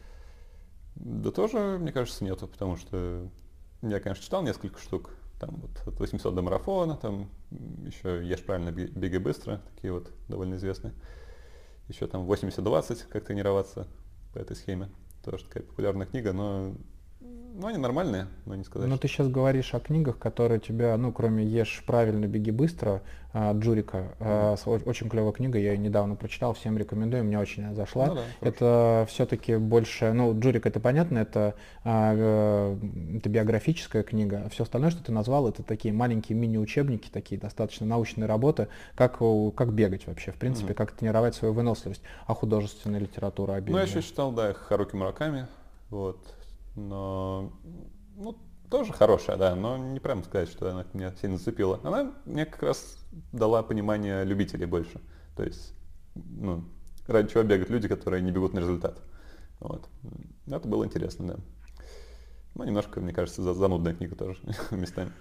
[SPEAKER 2] Да тоже, мне кажется, нету, потому что я, конечно, читал несколько штук. Там вот от 800 до марафона, там еще «Ешь правильно, бе- бегай быстро», такие вот довольно известные. Еще там 80-20, как тренироваться по этой схеме. Тоже такая популярная книга, но ну, они нормальные, но не сказать.
[SPEAKER 1] Но
[SPEAKER 2] что-
[SPEAKER 1] ты сейчас говоришь о книгах, которые тебя, ну, кроме «Ешь правильно, беги быстро», а, Джурика, о- очень клевая книга, я ее недавно прочитал, всем рекомендую, мне очень она зашла.
[SPEAKER 2] Ну да, хорошо.
[SPEAKER 1] это все-таки больше, ну, Джурик это понятно, это, а, э, это биографическая книга, все остальное, что ты назвал, это такие маленькие мини-учебники, такие достаточно научные работы, как, как бегать вообще, в принципе,
[SPEAKER 2] Мгм.
[SPEAKER 1] как тренировать свою выносливость, а художественная литература о беге.
[SPEAKER 2] Ну, я еще читал, да, Харуки Мураками, вот, но, ну, тоже хорошая, да, но не прям сказать, что она меня сильно зацепила. Она мне как раз дала понимание любителей больше, то есть, ну, ради чего бегают люди, которые не бегут на результат, вот. Это было интересно, да. Ну, немножко, мне кажется, за- занудная книга тоже местами.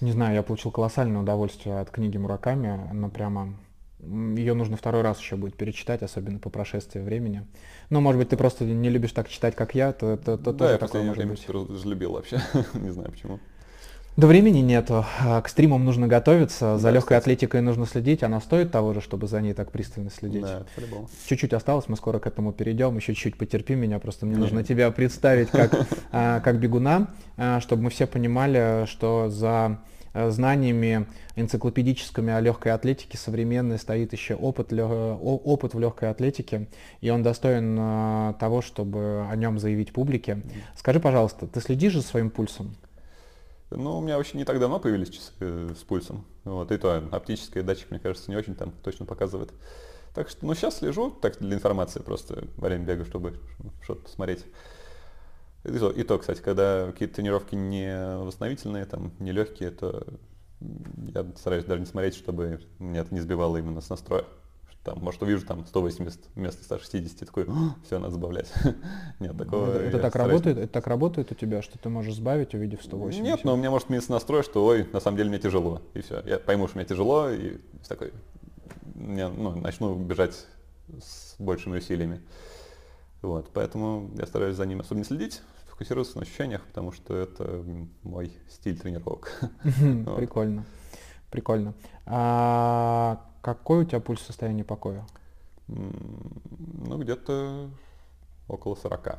[SPEAKER 1] Не знаю, я получил колоссальное удовольствие от книги Мураками, она прямо... Ее нужно второй раз еще будет перечитать, особенно по прошествии времени. Ну, может быть, ты просто не любишь так читать, как я, то, то, то
[SPEAKER 2] да,
[SPEAKER 1] тоже
[SPEAKER 2] я
[SPEAKER 1] такое может
[SPEAKER 2] время
[SPEAKER 1] быть.
[SPEAKER 2] разлюбил вообще, не знаю почему.
[SPEAKER 1] Да времени нету, а к стримам нужно готовиться, за
[SPEAKER 2] Да,
[SPEAKER 1] легкой
[SPEAKER 2] кстати.
[SPEAKER 1] атлетикой нужно следить, она стоит того же, чтобы за ней так пристально следить.
[SPEAKER 2] Да, по-любому.
[SPEAKER 1] Чуть-чуть осталось, мы скоро к этому перейдем, еще чуть-чуть потерпи меня, просто мне
[SPEAKER 2] Не.
[SPEAKER 1] нужно тебя представить как, а, как бегуна, а, чтобы мы все понимали, что за знаниями энциклопедическими о легкой атлетике современной стоит еще опыт, опыт в легкой атлетике, и он достоин а, того, чтобы о нем заявить публике. Скажи, пожалуйста, ты следишь за своим пульсом?
[SPEAKER 2] Ну, у меня вообще не так давно появились часы э, с пульсом. Вот, и то оптический датчик, мне кажется, не очень там точно показывает. Так что, ну, сейчас слежу, так для информации просто во время бега, чтобы что-то посмотреть. И то, и то, кстати, когда какие-то тренировки не восстановительные, там, не легкие, то я стараюсь даже не смотреть, чтобы меня это не сбивало именно с настроя. Там, может, увижу там 180 вместо 160, такой, все, надо забавлять. Нет, такого
[SPEAKER 1] это, это так
[SPEAKER 2] стараюсь
[SPEAKER 1] работает? Это так работает у тебя, что ты можешь сбавить, увидев 180?
[SPEAKER 2] нет, но у меня может меняться настрой, что ой, на самом деле мне тяжело. И все. Я пойму, что мне тяжело, и такой я ну, начну бежать с большими усилиями. Вот, поэтому я стараюсь за ним особо не следить, фокусироваться на ощущениях, потому что это мой стиль тренировок.
[SPEAKER 1] Прикольно. Прикольно. А какой у тебя пульс состояния покоя?
[SPEAKER 2] Ну, где-то около 40.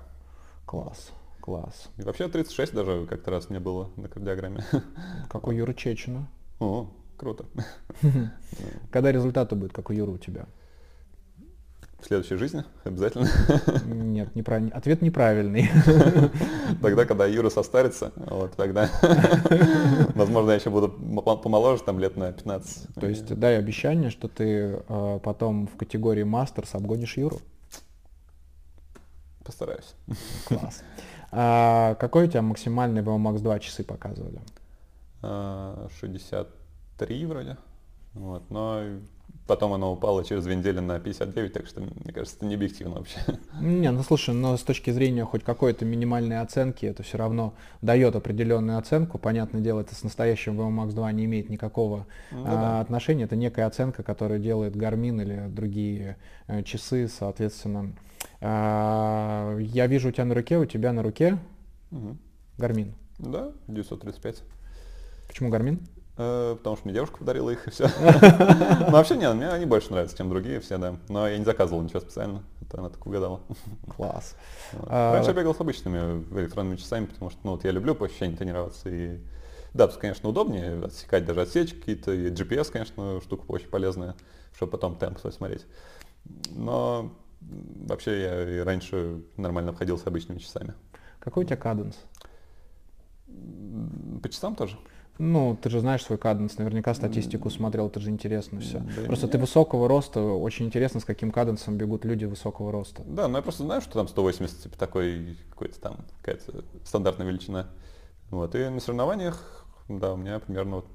[SPEAKER 1] Класс. Класс.
[SPEAKER 2] И вообще 36 даже как-то раз мне было на кардиограмме.
[SPEAKER 1] Как у Юры Чечина.
[SPEAKER 2] О, круто.
[SPEAKER 1] Когда результаты будут, как у Юры у тебя?
[SPEAKER 2] В следующей жизни обязательно?
[SPEAKER 1] Нет, неправ... ответ неправильный.
[SPEAKER 2] Тогда, когда Юра состарится, вот тогда, возможно, я еще буду помоложе, там лет на 15.
[SPEAKER 1] То есть дай обещание, что ты э, потом в категории мастерс обгонишь Юру?
[SPEAKER 2] Постараюсь.
[SPEAKER 1] Класс. А какой у тебя максимальный VMAX 2 часы показывали?
[SPEAKER 2] 63 а, вроде. Вот, но потом оно упало через две недели на 59, так что, мне кажется, это не объективно вообще.
[SPEAKER 1] Не, ну слушай, но с точки зрения хоть какой-то минимальной оценки, это все равно дает определенную оценку. Понятное дело, это с настоящим VMAX 2 не имеет никакого ну, а, да. отношения. Это некая оценка, которую делает Garmin или другие э, часы, соответственно. А, я вижу у тебя на руке, у тебя на руке угу. Garmin.
[SPEAKER 2] Да, 935.
[SPEAKER 1] Почему Garmin?
[SPEAKER 2] Э, потому что мне девушка подарила их и все. Ну вообще нет, мне они больше нравятся, чем другие все, да. Но я не заказывал ничего специально, это она так угадала.
[SPEAKER 1] Класс.
[SPEAKER 2] А, Раньше я бегал с обычными электронными часами, потому что ну, вот я люблю по ощущениям тренироваться. И да, тут, конечно, удобнее отсекать даже отсечки какие-то. И GPS, конечно, штука очень полезная, чтобы потом темп свой смотреть. Но вообще я и раньше нормально обходился обычными часами.
[SPEAKER 1] Какой у тебя каденс?
[SPEAKER 2] По часам тоже?
[SPEAKER 1] Ну, ты же знаешь свой каденс, наверняка статистику смотрел, это же интересно все. Да просто ты высокого роста, очень интересно, с каким каденсом бегут люди высокого роста.
[SPEAKER 2] Да, ну я просто знаю, что там 180, типа такой какой-то там, какая-то стандартная величина. Вот, и на соревнованиях, да, у меня примерно вот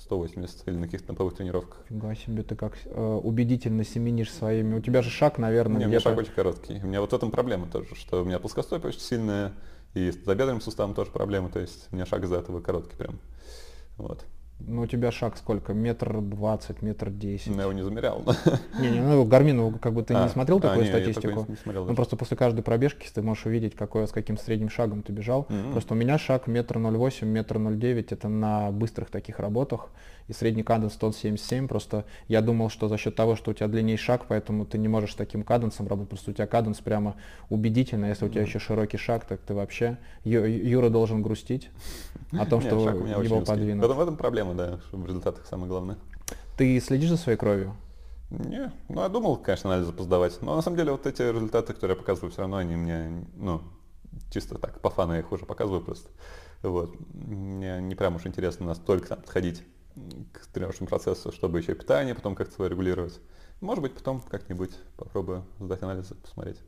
[SPEAKER 2] 180 или на каких-то темповых тренировках.
[SPEAKER 1] Фига себе, ты как э, убедительно семенишь своими. У тебя же шаг, наверное,
[SPEAKER 2] Не, у меня шаг очень короткий. У меня вот в этом проблема тоже, что у меня плоскостопие очень сильная, и с забедренным суставом тоже проблема, то есть у меня шаг из-за этого короткий прям. Вот.
[SPEAKER 1] Ну, у тебя шаг сколько? Метр двадцать, метр десять.
[SPEAKER 2] Ну, я его не замерял.
[SPEAKER 1] Не, не, ну, Гармин, как бы ты а, не смотрел а, такую не, статистику? Не, не смотрел ну, просто после каждой пробежки ты можешь увидеть, какой, с каким средним шагом ты бежал. Mm-hmm. Просто у меня шаг метр ноль восемь, метр ноль девять, это на быстрых таких работах и средний каденс 177. Просто я думал, что за счет того, что у тебя длиннее шаг, поэтому ты не можешь таким каденсом работать. Просто у тебя каденс прямо убедительно. Если у тебя еще широкий шаг, так ты вообще... Юра должен грустить о том, что его подвинут.
[SPEAKER 2] В этом проблема, да, в результатах самое главное.
[SPEAKER 1] Ты следишь за своей кровью?
[SPEAKER 2] Не, ну я думал, конечно, анализы поздавать. Но на самом деле вот эти результаты, которые я показываю, все равно они мне, ну, чисто так, по фану я их уже показываю просто. Вот. Мне не прям уж интересно настолько там подходить к тренировочному процессу, чтобы еще питание потом как-то свое регулировать. Может быть, потом как-нибудь попробую сдать анализы, посмотреть.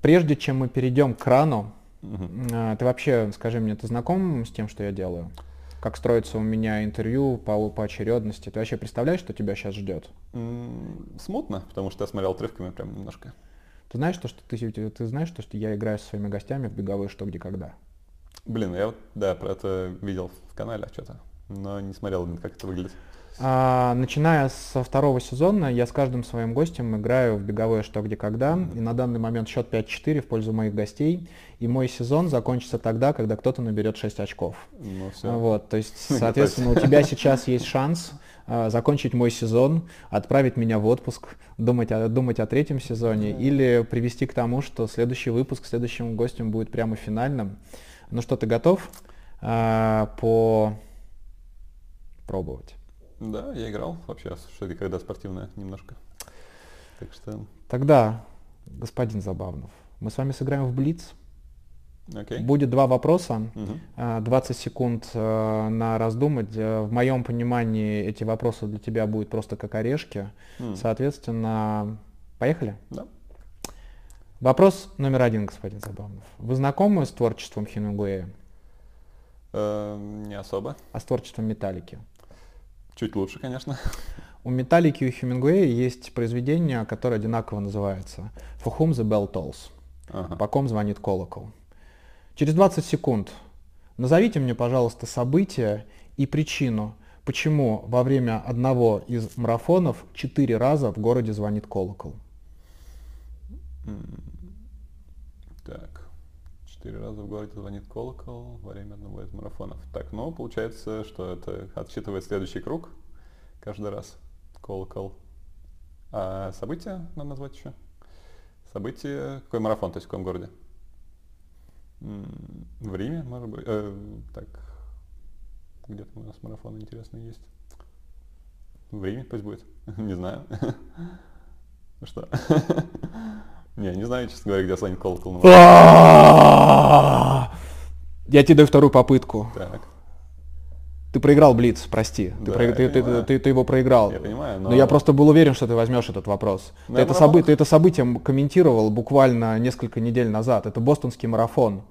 [SPEAKER 1] Прежде чем мы перейдем к крану, угу. ты вообще, скажи мне, ты знаком с тем, что я делаю? Как строится у меня интервью по, по очередности? Ты вообще представляешь, что тебя сейчас ждет?
[SPEAKER 2] Смутно, потому что я смотрел отрывками прям немножко.
[SPEAKER 1] Ты знаешь, что, что ты, ты знаешь, что, что я играю со своими гостями в беговые что, где, когда?
[SPEAKER 2] Блин, я вот, да, про это видел в канале что-то, но не смотрел, как это выглядит.
[SPEAKER 1] А, начиная со второго сезона, я с каждым своим гостем играю в беговое что, где, когда. И на данный момент счет 5-4 в пользу моих гостей. И мой сезон закончится тогда, когда кто-то наберет 6 очков. Ну, все. Вот, то есть, соответственно, у тебя сейчас есть шанс а, закончить мой сезон, отправить меня в отпуск, думать о, думать о третьем сезоне, или привести к тому, что следующий выпуск следующим гостем будет прямо финальным. Ну что, ты готов а, по пробовать?
[SPEAKER 2] Да, я играл вообще, что и когда спортивная немножко. Так что...
[SPEAKER 1] Тогда, господин Забавнов, мы с вами сыграем в Блиц.
[SPEAKER 2] Okay.
[SPEAKER 1] Будет два вопроса, uh-huh. 20 секунд а, на раздумать. Э, в моем понимании эти вопросы для тебя будут просто как орешки. Uh-huh. Соответственно, поехали?
[SPEAKER 2] Да.
[SPEAKER 1] Вопрос номер один, господин Забавнов. Вы знакомы с творчеством Хемингуэя?
[SPEAKER 2] Э, не особо.
[SPEAKER 1] А с творчеством Металлики?
[SPEAKER 2] Чуть лучше, конечно.
[SPEAKER 1] У Металлики и у Хемингуэя есть произведение, которое одинаково называется «For whom the bell tolls» ага. «По ком звонит колокол». Через 20 секунд назовите мне, пожалуйста, событие и причину, почему во время одного из марафонов четыре раза в городе звонит колокол?
[SPEAKER 2] Так, четыре раза в городе звонит колокол во время одного из марафонов. Так, ну, получается, что это отсчитывает следующий круг каждый раз. Колокол. А события надо назвать еще? Событие, какой марафон, то есть в каком городе? В Риме, может быть. Э, так, где-то у нас марафон интересный есть. В Риме пусть будет. Не знаю. Что? Не, не знаю, честно говоря, где слонит колокол.
[SPEAKER 1] Я тебе даю вторую попытку. Так. Ты проиграл Блиц, прости. Ты, ты, ты, ты, ты его проиграл.
[SPEAKER 2] Я понимаю, но...
[SPEAKER 1] но я просто был уверен, что ты возьмешь этот вопрос. ты, это собы... ты это событие комментировал буквально несколько недель назад. Это бостонский марафон.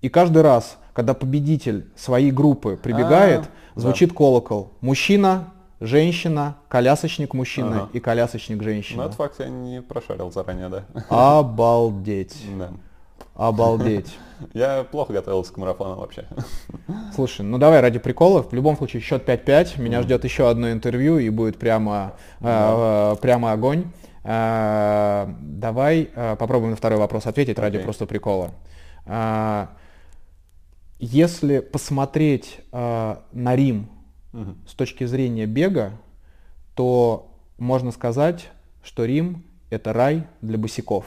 [SPEAKER 1] И каждый раз, когда победитель своей группы прибегает, А-а-а. звучит да. колокол. Мужчина, женщина, колясочник мужчина ага. и колясочник женщина.
[SPEAKER 2] Ну, этот факт я не прошарил заранее, да.
[SPEAKER 1] Обалдеть. Да. Обалдеть.
[SPEAKER 2] Я плохо готовился к марафону вообще.
[SPEAKER 1] Слушай, ну давай ради прикола. В любом случае счет 5-5. Меня mm. ждет еще одно интервью и будет прямо, mm. э, прямо огонь. Э, давай э, попробуем на второй вопрос ответить okay. ради просто прикола. Э, если посмотреть э, на Рим угу. с точки зрения бега, то можно сказать, что Рим это рай для босиков.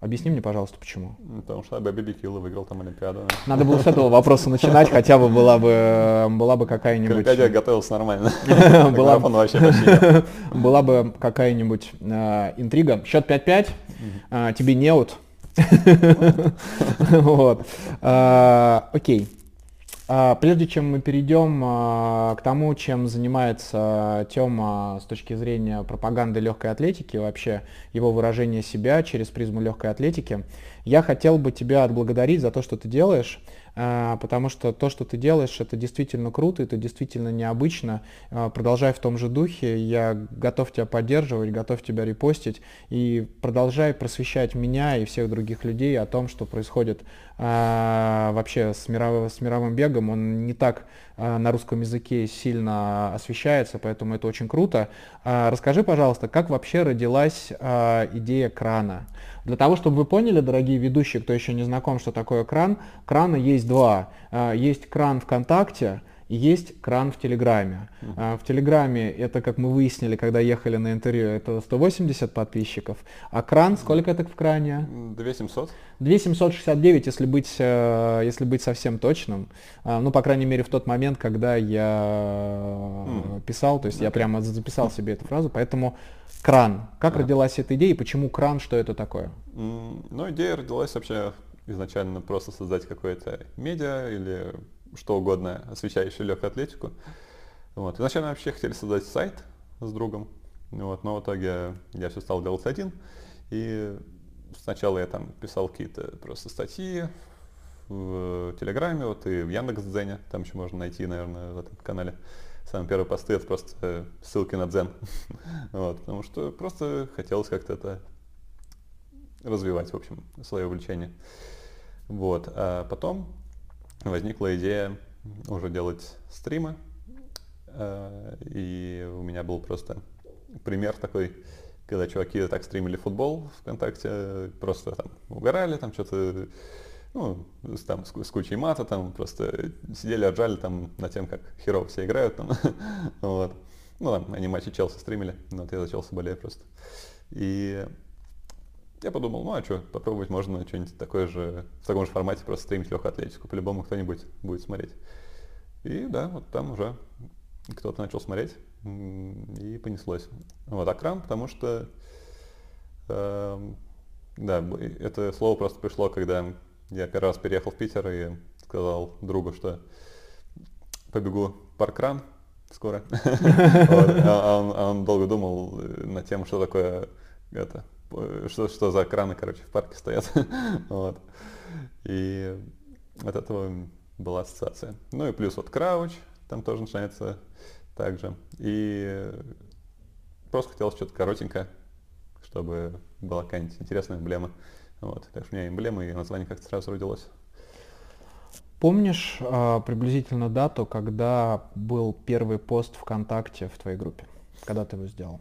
[SPEAKER 1] Объясни мне, пожалуйста, почему.
[SPEAKER 2] Потому что Бэби Бикилла выиграл там Олимпиаду.
[SPEAKER 1] Надо было с этого вопроса начинать, хотя бы была бы, была бы какая-нибудь... К
[SPEAKER 2] Олимпиаде готовился нормально.
[SPEAKER 1] была, была бы какая-нибудь э, интрига. Счет 5-5, э, тебе неут, вот. А, окей. А, прежде чем мы перейдем а, к тому, чем занимается Тёма с точки зрения пропаганды легкой атлетики, вообще его выражения себя через призму легкой атлетики, я хотел бы тебя отблагодарить за то, что ты делаешь. А, потому что то, что ты делаешь, это действительно круто, это действительно необычно. А, продолжай в том же духе, я готов тебя поддерживать, готов тебя репостить, и продолжай просвещать меня и всех других людей о том, что происходит а, вообще с, мировым, с мировым бегом. Он не так на русском языке сильно освещается, поэтому это очень круто. Расскажи, пожалуйста, как вообще родилась идея крана? Для того, чтобы вы поняли, дорогие ведущие, кто еще не знаком, что такое кран, крана есть два. А, есть кран ВКонтакте, есть кран в Телеграме. Uh-huh. В Телеграме это, как мы выяснили, когда ехали на интервью, это 180 подписчиков. А кран, сколько это в кране?
[SPEAKER 2] 2700.
[SPEAKER 1] 2769, если быть, э, если быть совсем точным. А, ну, по крайней мере, в тот момент, когда я uh-huh. писал, то есть okay. я прямо записал себе эту фразу, поэтому Кран. Как а. родилась эта идея и почему кран, что это такое?
[SPEAKER 2] Ну, идея родилась вообще изначально просто создать какое-то медиа или что угодно, освещающее легкую атлетику. Вот. Изначально вообще хотели создать сайт с другом, вот, но в итоге я все стал делать один. И сначала я там писал какие-то просто статьи в Телеграме, вот и в Яндекс.Дзене, там еще можно найти, наверное, в этом канале. Самые первые посты это просто э, ссылки на дзен. вот, потому что просто хотелось как-то это развивать, в общем, свое увлечение. Вот. А потом возникла идея уже делать стримы. Э, и у меня был просто пример такой, когда чуваки так стримили футбол ВКонтакте, просто там угорали, там что-то ну, там, с, с кучей мата, там просто сидели, отжали там на тем, как херово все играют там, вот. Ну, там, они матчи Челси стримили, но вот я за Челси болею просто. И я подумал, ну а что, попробовать можно что-нибудь такое же, в таком же формате просто стримить легкую атлетику, по-любому кто-нибудь будет смотреть. И да, вот там уже кто-то начал смотреть, и понеслось. Вот, акран, потому что, э, да, это слово просто пришло, когда я первый раз переехал в Питер и сказал другу, что побегу паркран скоро. А, а он долго думал э, над тем, что такое это, что, что за краны, короче, в парке стоят. вот. И от этого была ассоциация. Ну и плюс вот крауч, там тоже начинается так же. И просто хотелось что-то коротенькое, чтобы была какая-нибудь интересная эмблема. Вот, так что у меня эмблема и название как-то сразу родилось.
[SPEAKER 1] Помнишь э, приблизительно дату, когда был первый пост ВКонтакте в твоей группе? Когда ты его сделал?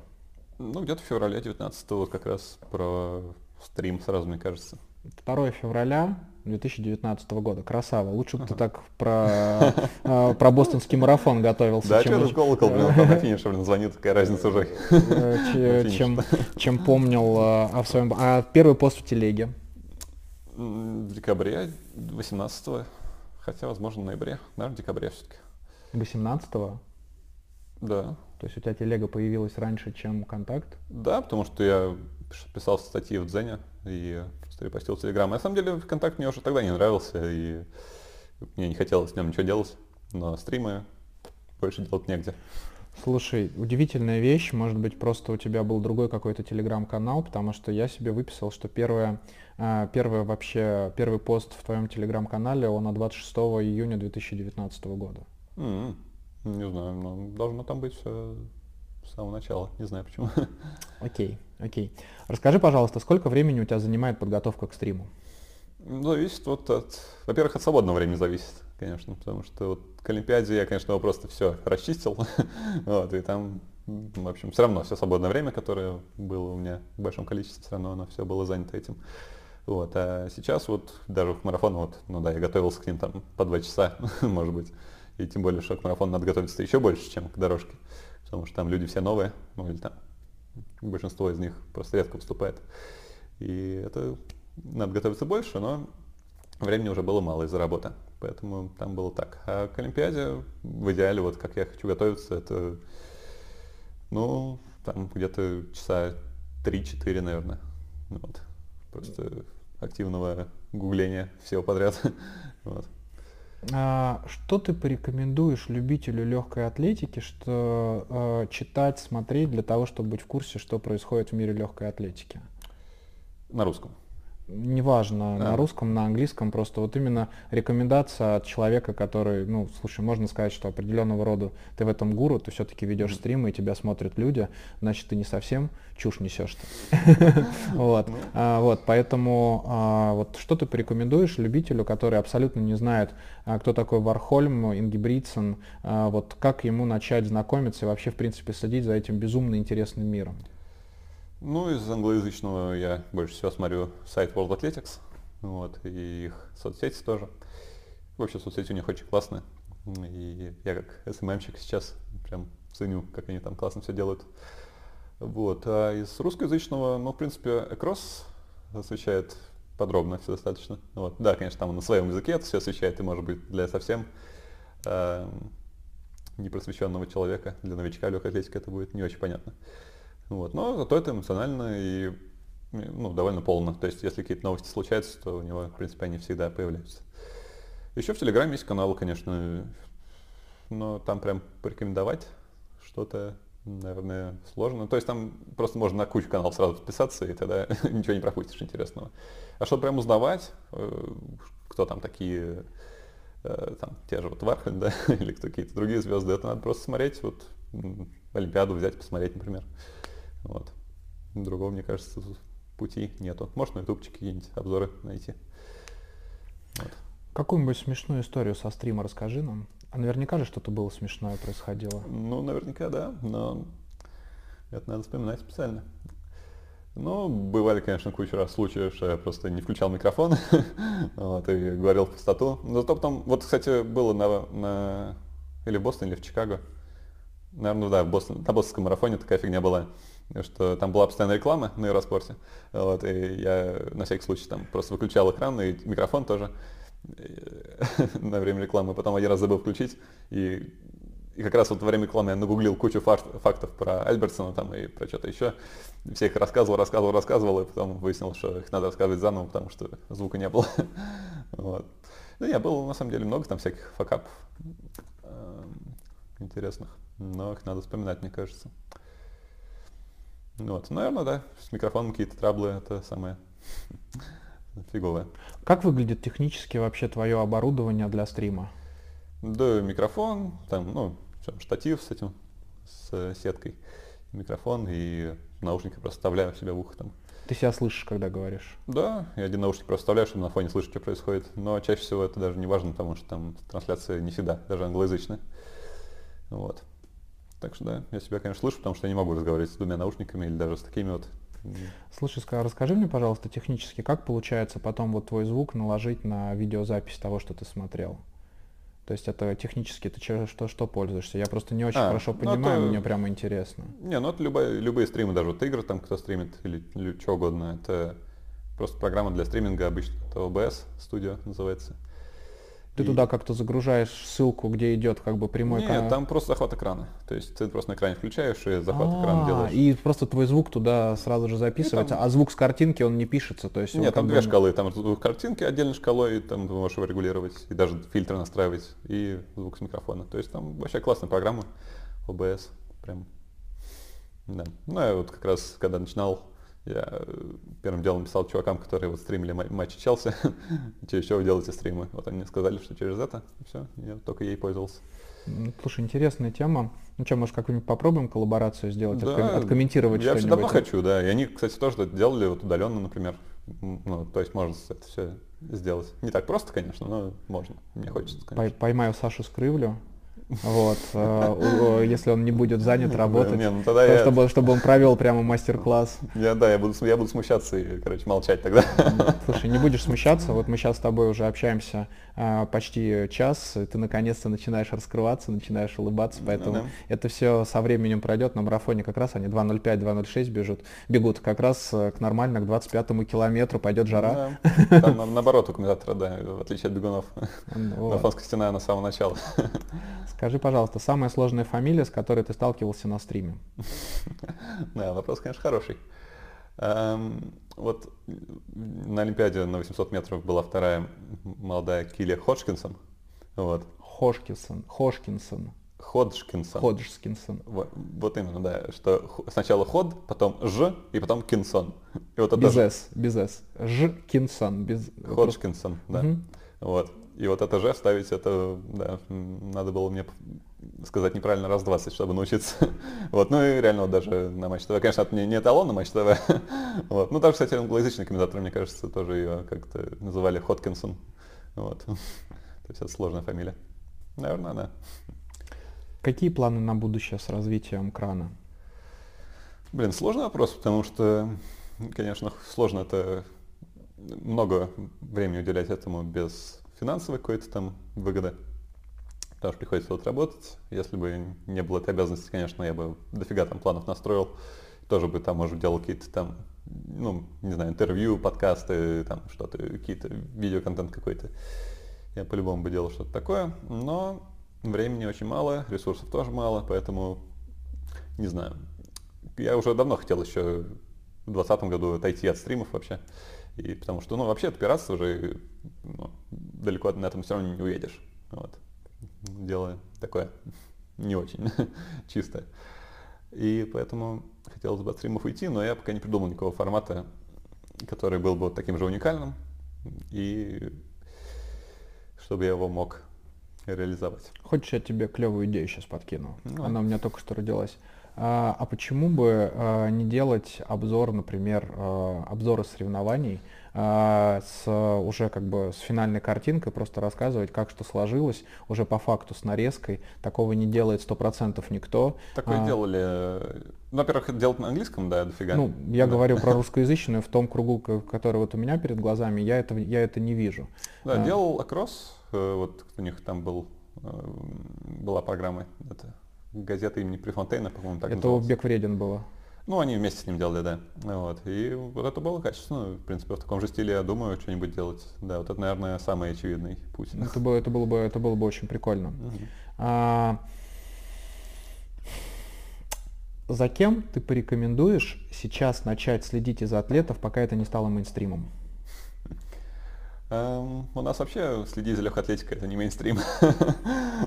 [SPEAKER 2] Ну, где-то в феврале 19 как раз про стрим сразу, мне кажется.
[SPEAKER 1] 2 февраля 2019 года. Красава. Лучше бы ты так про, э, про бостонский марафон готовился.
[SPEAKER 2] Да, что колокол, блин, там на финише, блин, звонит, какая разница уже.
[SPEAKER 1] Э, чем, чем помнил э, о своем... А первый пост в телеге?
[SPEAKER 2] В декабре 18 хотя, возможно, в ноябре. Наверное, в декабре все-таки.
[SPEAKER 1] 18-го?
[SPEAKER 2] Да.
[SPEAKER 1] То есть у тебя телега появилась раньше, чем контакт?
[SPEAKER 2] Да, потому что я писал статьи в Дзене и репостил в Телеграм. На самом деле ВКонтакт мне уже тогда не нравился, и мне не хотелось с ним ничего делать, но стримы больше делать негде.
[SPEAKER 1] Слушай, удивительная вещь, может быть, просто у тебя был другой какой-то телеграм-канал, потому что я себе выписал, что первое, а, первое вообще, первый пост в твоем телеграм-канале, он от 26 июня 2019 года.
[SPEAKER 2] Mm-hmm. Не знаю, но должно там быть все с самого начала, не знаю почему.
[SPEAKER 1] Окей, окей. Расскажи, пожалуйста, сколько времени у тебя занимает подготовка к стриму?
[SPEAKER 2] Зависит вот от, во-первых, от свободного времени зависит, конечно, потому что вот к Олимпиаде я, конечно, просто все расчистил, вот, и там, в общем, все равно все свободное время, которое было у меня в большом количестве, все равно оно все было занято этим. Вот, а сейчас вот даже к марафону, вот, ну да, я готовился к ним там по два часа, может быть, и тем более, марафону надо готовиться еще больше, чем к дорожке, потому что там люди все новые, ну или там большинство из них просто редко выступает. И это надо готовиться больше, но времени уже было мало из-за работы. Поэтому там было так. А к Олимпиаде в идеале, вот как я хочу готовиться, это, ну, там где-то часа 3-4, наверное. Вот. Просто активного гугления всего подряд. вот.
[SPEAKER 1] А, что ты порекомендуешь любителю легкой атлетики, что э, читать, смотреть для того, чтобы быть в курсе, что происходит в мире легкой атлетики?
[SPEAKER 2] На русском
[SPEAKER 1] неважно, да. на русском, на английском, просто вот именно рекомендация от человека, который, ну, слушай, можно сказать, что определенного рода ты в этом гуру, ты все-таки ведешь стримы, и тебя смотрят люди, значит, ты не совсем чушь несешь. Вот, ну. а, вот, поэтому а, вот что ты порекомендуешь любителю, который абсолютно не знает, а, кто такой Вархольм, Инги Бритсон, вот как ему начать знакомиться и вообще, в принципе, следить за этим безумно интересным миром?
[SPEAKER 2] Ну, из англоязычного я больше всего смотрю сайт World Athletics, вот, и их соцсети тоже. Вообще соцсети у них очень классные. И я как СММщик сейчас прям ценю, как они там классно все делают. Вот. А из русскоязычного, ну, в принципе, Экрос освещает подробно все достаточно. Вот. Да, конечно, там на своем языке это все освещает, и может быть для совсем э, непросвещенного человека, для новичка легкой атлетики это будет не очень понятно. Вот. Но зато это эмоционально и ну, довольно полно. То есть, если какие-то новости случаются, то у него, в принципе, они всегда появляются. Еще в Телеграме есть канал, конечно, но там прям порекомендовать что-то, наверное, сложно. То есть там просто можно на кучу каналов сразу подписаться, и тогда ничего не пропустишь интересного. А чтобы прям узнавать, э, кто там такие, э, там, те же вот Вархоль, да, или кто какие-то другие звезды, это надо просто смотреть, вот Олимпиаду взять, посмотреть, например. Вот. Другого, мне кажется, пути нету. Может на ютубчике какие-нибудь обзоры найти.
[SPEAKER 1] Вот. Какую-нибудь смешную историю со стрима расскажи нам. А наверняка же что-то было смешное происходило.
[SPEAKER 2] Ну, наверняка, да, но это надо вспоминать специально. Ну, бывали, конечно, куча раз случаев, что я просто не включал микрофон вот, и говорил в пустоту. Но зато потом, вот, кстати, было на, на или в Бостоне, или в Чикаго, Наверное, да, в Бостон, на бостонском марафоне такая фигня была, что там была постоянная реклама на Аэроспорте, вот, и я на всякий случай там просто выключал экран и микрофон тоже на время рекламы, потом один раз забыл включить, и, и как раз вот во время рекламы я нагуглил кучу фактов про Альбертсона там и про что-то еще, все их рассказывал, рассказывал, рассказывал, и потом выяснил, что их надо рассказывать заново, потому что звука не было. вот. Ну, я был на самом деле много там всяких факапов эм, интересных но их надо вспоминать, мне кажется. Вот, наверное, да, с микрофоном какие-то траблы, это самое фиговое.
[SPEAKER 1] Как выглядит технически вообще твое оборудование для стрима?
[SPEAKER 2] Да, микрофон, там, ну, штатив с этим, с сеткой. микрофон и наушники просто вставляю в себя в ухо там.
[SPEAKER 1] Ты себя слышишь, когда говоришь?
[SPEAKER 2] Да, я один наушник просто вставляю, чтобы на фоне слышать, что происходит. Но чаще всего это даже не важно, потому что там трансляция не всегда, даже англоязычная. Вот. Так что да, я себя, конечно, слышу, потому что я не могу разговаривать с двумя наушниками или даже с такими вот.
[SPEAKER 1] Слушай, расскажи мне, пожалуйста, технически, как получается потом вот твой звук наложить на видеозапись того, что ты смотрел? То есть это технически ты что, что, что пользуешься? Я просто не очень а, хорошо ну, понимаю, это... мне прямо интересно.
[SPEAKER 2] Не, ну это любые, любые стримы, даже вот игры там, кто стримит или, или что угодно, это просто программа для стриминга обычно, это OBS Studio называется.
[SPEAKER 1] Ты и... туда как-то загружаешь ссылку, где идет как бы прямой
[SPEAKER 2] Нет, канал? там просто захват экрана. То есть ты просто на экране включаешь и захват А-а-а, экрана делаешь.
[SPEAKER 1] И просто твой звук туда сразу же записывается, там... а звук с картинки он не пишется. То есть
[SPEAKER 2] Нет, там две бы... шкалы. Там звук картинки отдельной шкалой, и там ты можешь его регулировать, и даже фильтры настраивать, и звук с микрофона. То есть там вообще классная программа OBS. Прям. Да. Ну, я вот как раз, когда начинал я э, первым делом писал чувакам, которые вот стримили матчи Челси, через что вы делаете стримы. Вот они мне сказали, что через это, и все, я только ей пользовался.
[SPEAKER 1] Слушай, интересная тема. Ну что, может, как-нибудь попробуем коллаборацию сделать, да, откомментировать
[SPEAKER 2] Я все давно хочу, да. И они, кстати, тоже делали вот удаленно, например. Ну, то есть можно это все сделать. Не так просто, конечно, но можно. Мне хочется, конечно.
[SPEAKER 1] Поймаю Сашу Скрывлю, вот, э, если он не будет занят работать, не, ну тогда то, я... чтобы, чтобы он провел прямо мастер-класс.
[SPEAKER 2] Я, да, я буду, я буду смущаться и, короче, молчать тогда.
[SPEAKER 1] Слушай, не будешь смущаться, вот мы сейчас с тобой уже общаемся почти час, ты наконец-то начинаешь раскрываться, начинаешь улыбаться, поэтому ну, да. это все со временем пройдет. На марафоне как раз они 2.05-2.06 бегут, бегут как раз э, к нормально, к 25-му километру пойдет жара.
[SPEAKER 2] Да. Там наоборот у комментатора, да, в отличие от бегунов. Вот. Марафонская стена на самого начала.
[SPEAKER 1] Скажи, пожалуйста, самая сложная фамилия, с которой ты сталкивался на стриме?
[SPEAKER 2] Да, вопрос, конечно, хороший. Эм, вот на Олимпиаде на 800 метров была вторая молодая Килия Ходжкинсон. Вот.
[SPEAKER 1] Хошкинсон. Хошкинсон.
[SPEAKER 2] Ходжкинсон.
[SPEAKER 1] Ходжкинсон.
[SPEAKER 2] Вот, вот именно, да, что сначала ход, потом ж и потом кинсон.
[SPEAKER 1] И вот без с, без с. Ж кинсон. Без...
[SPEAKER 2] Ходжкинсон, да. Угу. Вот. И вот это же ставить, это, да, надо было мне сказать неправильно раз 20, чтобы научиться. вот, ну и реально вот даже на Матч ТВ, конечно, это не, не эталон на Матч ТВ. вот. Ну, даже, кстати, англоязычные комментаторы, мне кажется, тоже ее как-то называли Хоткинсон. Вот. То есть это сложная фамилия. Наверное, да.
[SPEAKER 1] Какие планы на будущее с развитием крана?
[SPEAKER 2] Блин, сложный вопрос, потому что, конечно, сложно это много времени уделять этому без финансовой какой-то там выгоды. Потому что приходится вот работать. Если бы не было этой обязанности, конечно, я бы дофига там планов настроил. Тоже бы там, может, делал какие-то там, ну, не знаю, интервью, подкасты, там что-то, какие-то видеоконтент какой-то. Я по-любому бы делал что-то такое. Но времени очень мало, ресурсов тоже мало, поэтому не знаю. Я уже давно хотел еще в 2020 году отойти от стримов вообще. И потому что, ну, вообще от пиратства уже ну, далеко на этом все равно не уедешь. Вот. Дело такое не очень чистое. И поэтому хотелось бы от стримов уйти, но я пока не придумал никакого формата, который был бы вот таким же уникальным, и чтобы я его мог реализовать.
[SPEAKER 1] Хочешь, я тебе клевую идею сейчас подкину? Ну, Она у меня только что родилась. А, а почему бы а, не делать обзор, например, а, обзоры соревнований с уже как бы с финальной картинкой, просто рассказывать, как что сложилось, уже по факту с нарезкой. Такого не делает сто процентов никто.
[SPEAKER 2] Такое а, делали. Ну, во-первых, это делать на английском, да, дофига.
[SPEAKER 1] Ну, я да. говорю про русскоязычную, в том кругу, который вот у меня перед глазами, я это, я это не вижу.
[SPEAKER 2] Да, а, делал Акрос, э, вот у них там был, э, была программа, это газета имени Префонтейна, по-моему, так
[SPEAKER 1] Это называлась. у Бек Вреден было.
[SPEAKER 2] Ну, они вместе с ним делали, да. Вот. И вот это было качественно. В принципе, в таком же стиле, я думаю, что-нибудь делать. Да, вот это, наверное, самый очевидный путь.
[SPEAKER 1] Это было, это было, бы, это было бы очень прикольно. Угу. А, за кем ты порекомендуешь сейчас начать следить из атлетов, пока это не стало мейнстримом?
[SPEAKER 2] Эм, у нас вообще следить за легкой атлетикой это не мейнстрим.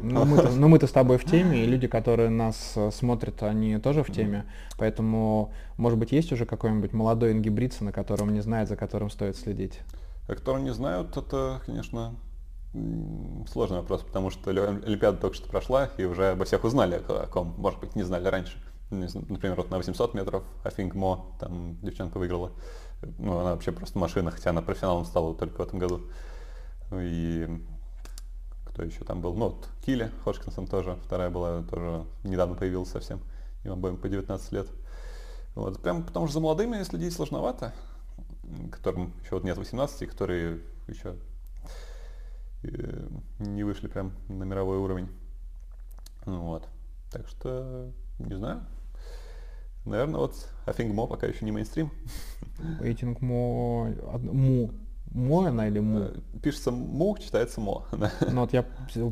[SPEAKER 1] Но мы-то, но мы-то с тобой в теме, и люди, которые нас э, смотрят, они тоже в теме. Поэтому, может быть, есть уже какой-нибудь молодой ингибрица, на котором не знает, за которым стоит следить?
[SPEAKER 2] А которые не знают, это, конечно, сложный вопрос, потому что Олимпиада только что прошла, и уже обо всех узнали, о ком, может быть, не знали раньше. Например, вот на 800 метров Афинг Мо, там девчонка выиграла. Ну, она вообще просто машина, хотя она профессионалом стала только в этом году. И кто еще там был? Ну, вот Килли Ходжкинсон тоже, вторая была, тоже недавно появилась совсем. Им обоим по 19 лет. Вот. Прям потому что за молодыми следить сложновато, которым еще вот нет 18, которые еще э, не вышли прям на мировой уровень. Вот. Так что, не знаю. Наверное, вот Афинг Мо пока еще не мейнстрим.
[SPEAKER 1] Рейтинг Мо... Му Мо она или Му? Э,
[SPEAKER 2] пишется Му, читается Мо.
[SPEAKER 1] Ну вот я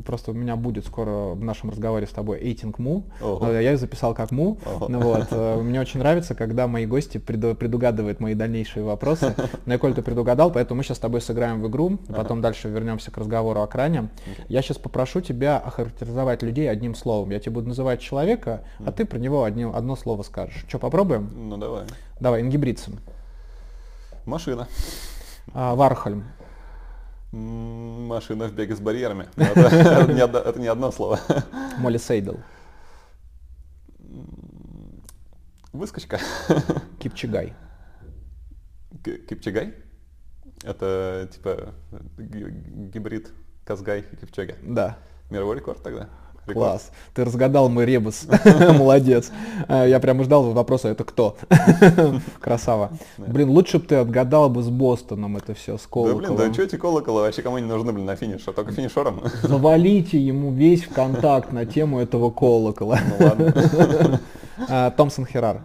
[SPEAKER 1] просто у меня будет скоро в нашем разговоре с тобой эйтинг Му. Я ее записал как Му. Ну вот. Э, мне очень нравится, когда мои гости преду, предугадывают мои дальнейшие вопросы. Но я, Коль, ты предугадал, поэтому мы сейчас с тобой сыграем в игру, и потом дальше вернемся к разговору о кране. Я сейчас попрошу тебя охарактеризовать людей одним словом. Я тебе буду называть человека, а ты про него одни, одно слово скажешь. Что, попробуем?
[SPEAKER 2] Ну давай.
[SPEAKER 1] Давай, Ингибридсон.
[SPEAKER 2] Машина.
[SPEAKER 1] А, Вархольм.
[SPEAKER 2] Машина в беге с барьерами. Это не одно слово.
[SPEAKER 1] Молли Сейдл.
[SPEAKER 2] Выскочка.
[SPEAKER 1] Кипчигай.
[SPEAKER 2] Кипчигай? Это типа гибрид Казгай и Кипчаги.
[SPEAKER 1] Да.
[SPEAKER 2] Мировой рекорд тогда?
[SPEAKER 1] Класс. Ты разгадал мой ребус. Молодец. А, я прямо ждал вопроса, это кто? Красава. Блин, лучше бы ты отгадал бы с Бостоном это все, с колоколом.
[SPEAKER 2] Да блин, да что эти колоколы вообще кому не нужны, блин, на финише? Только финишерам?
[SPEAKER 1] Завалите ему весь контакт на тему этого колокола.
[SPEAKER 2] Ну ладно.
[SPEAKER 1] А, Томпсон Херар.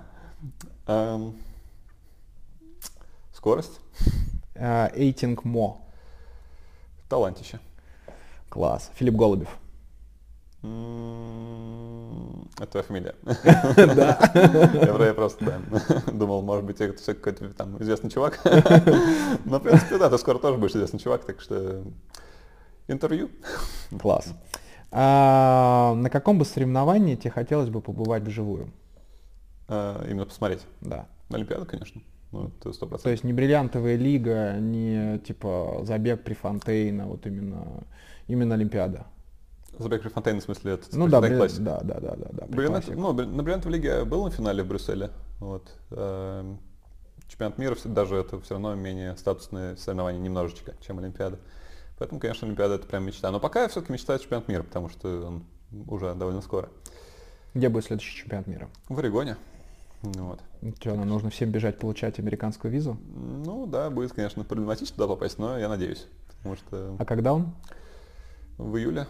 [SPEAKER 2] Скорость.
[SPEAKER 1] А, Эйтинг Мо.
[SPEAKER 2] Талантище.
[SPEAKER 1] Класс. Филипп Голубев.
[SPEAKER 2] Это твоя фамилия. Да. Я просто думал, может быть, это все какой-то там известный чувак. Но, в принципе, да, ты скоро тоже будешь известный чувак, так что интервью.
[SPEAKER 1] Класс. А, на каком бы соревновании тебе хотелось бы побывать вживую?
[SPEAKER 2] А, именно посмотреть?
[SPEAKER 1] Да.
[SPEAKER 2] На Олимпиаду, конечно. Ну, это 100%.
[SPEAKER 1] То есть не бриллиантовая лига, не типа забег при Фонтейна, вот именно, именно Олимпиада.
[SPEAKER 2] Забег Префонтейн, в смысле, это
[SPEAKER 1] ну, да, бриллиант, да, да, да, да, да.
[SPEAKER 2] Бриллиант, ну, на Бриллиантовой лиге я был на финале в Брюсселе. Вот. Эм, чемпионат мира даже это все равно менее статусное соревнование немножечко, чем Олимпиада. Поэтому, конечно, Олимпиада это прям мечта. Но пока я все-таки мечтаю чемпионат мира, потому что он уже довольно скоро.
[SPEAKER 1] Где будет следующий чемпионат мира?
[SPEAKER 2] В Орегоне. Вот.
[SPEAKER 1] Что, нам нужно всем бежать получать американскую визу?
[SPEAKER 2] Ну да, будет, конечно, проблематично туда попасть, но я надеюсь. Потому что...
[SPEAKER 1] А когда он?
[SPEAKER 2] В июле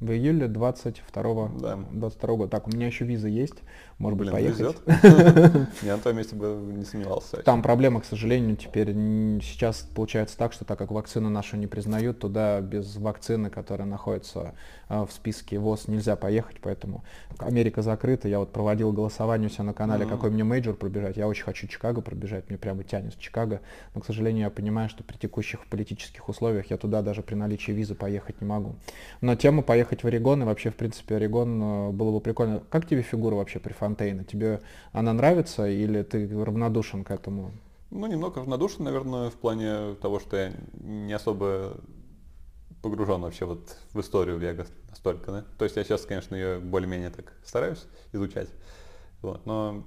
[SPEAKER 1] в июле 22 да. 22 года. Так, у меня еще виза есть, может
[SPEAKER 2] Блин,
[SPEAKER 1] быть, поехать.
[SPEAKER 2] Я на том месте бы не сомневался.
[SPEAKER 1] Там проблема, к сожалению, теперь сейчас получается так, что так как вакцину нашу не признают, туда без вакцины, которая находится а, в списке ВОЗ, нельзя поехать, поэтому Америка закрыта. Я вот проводил голосование у себя на канале, какой мне major пробежать. Я очень хочу Чикаго пробежать, мне прямо тянет Чикаго. Но, к сожалению, я понимаю, что при текущих политических условиях я туда даже при наличии визы поехать не могу. Но тема поехать в Орегон, и вообще, в принципе, Орегон э, было бы прикольно. Как тебе фигура вообще при Фонтейне? Тебе она нравится или ты равнодушен к этому?
[SPEAKER 2] Ну, немного равнодушен, наверное, в плане того, что я не особо погружен вообще вот в историю Вега настолько, да. То есть я сейчас, конечно, ее более-менее так стараюсь изучать, вот, но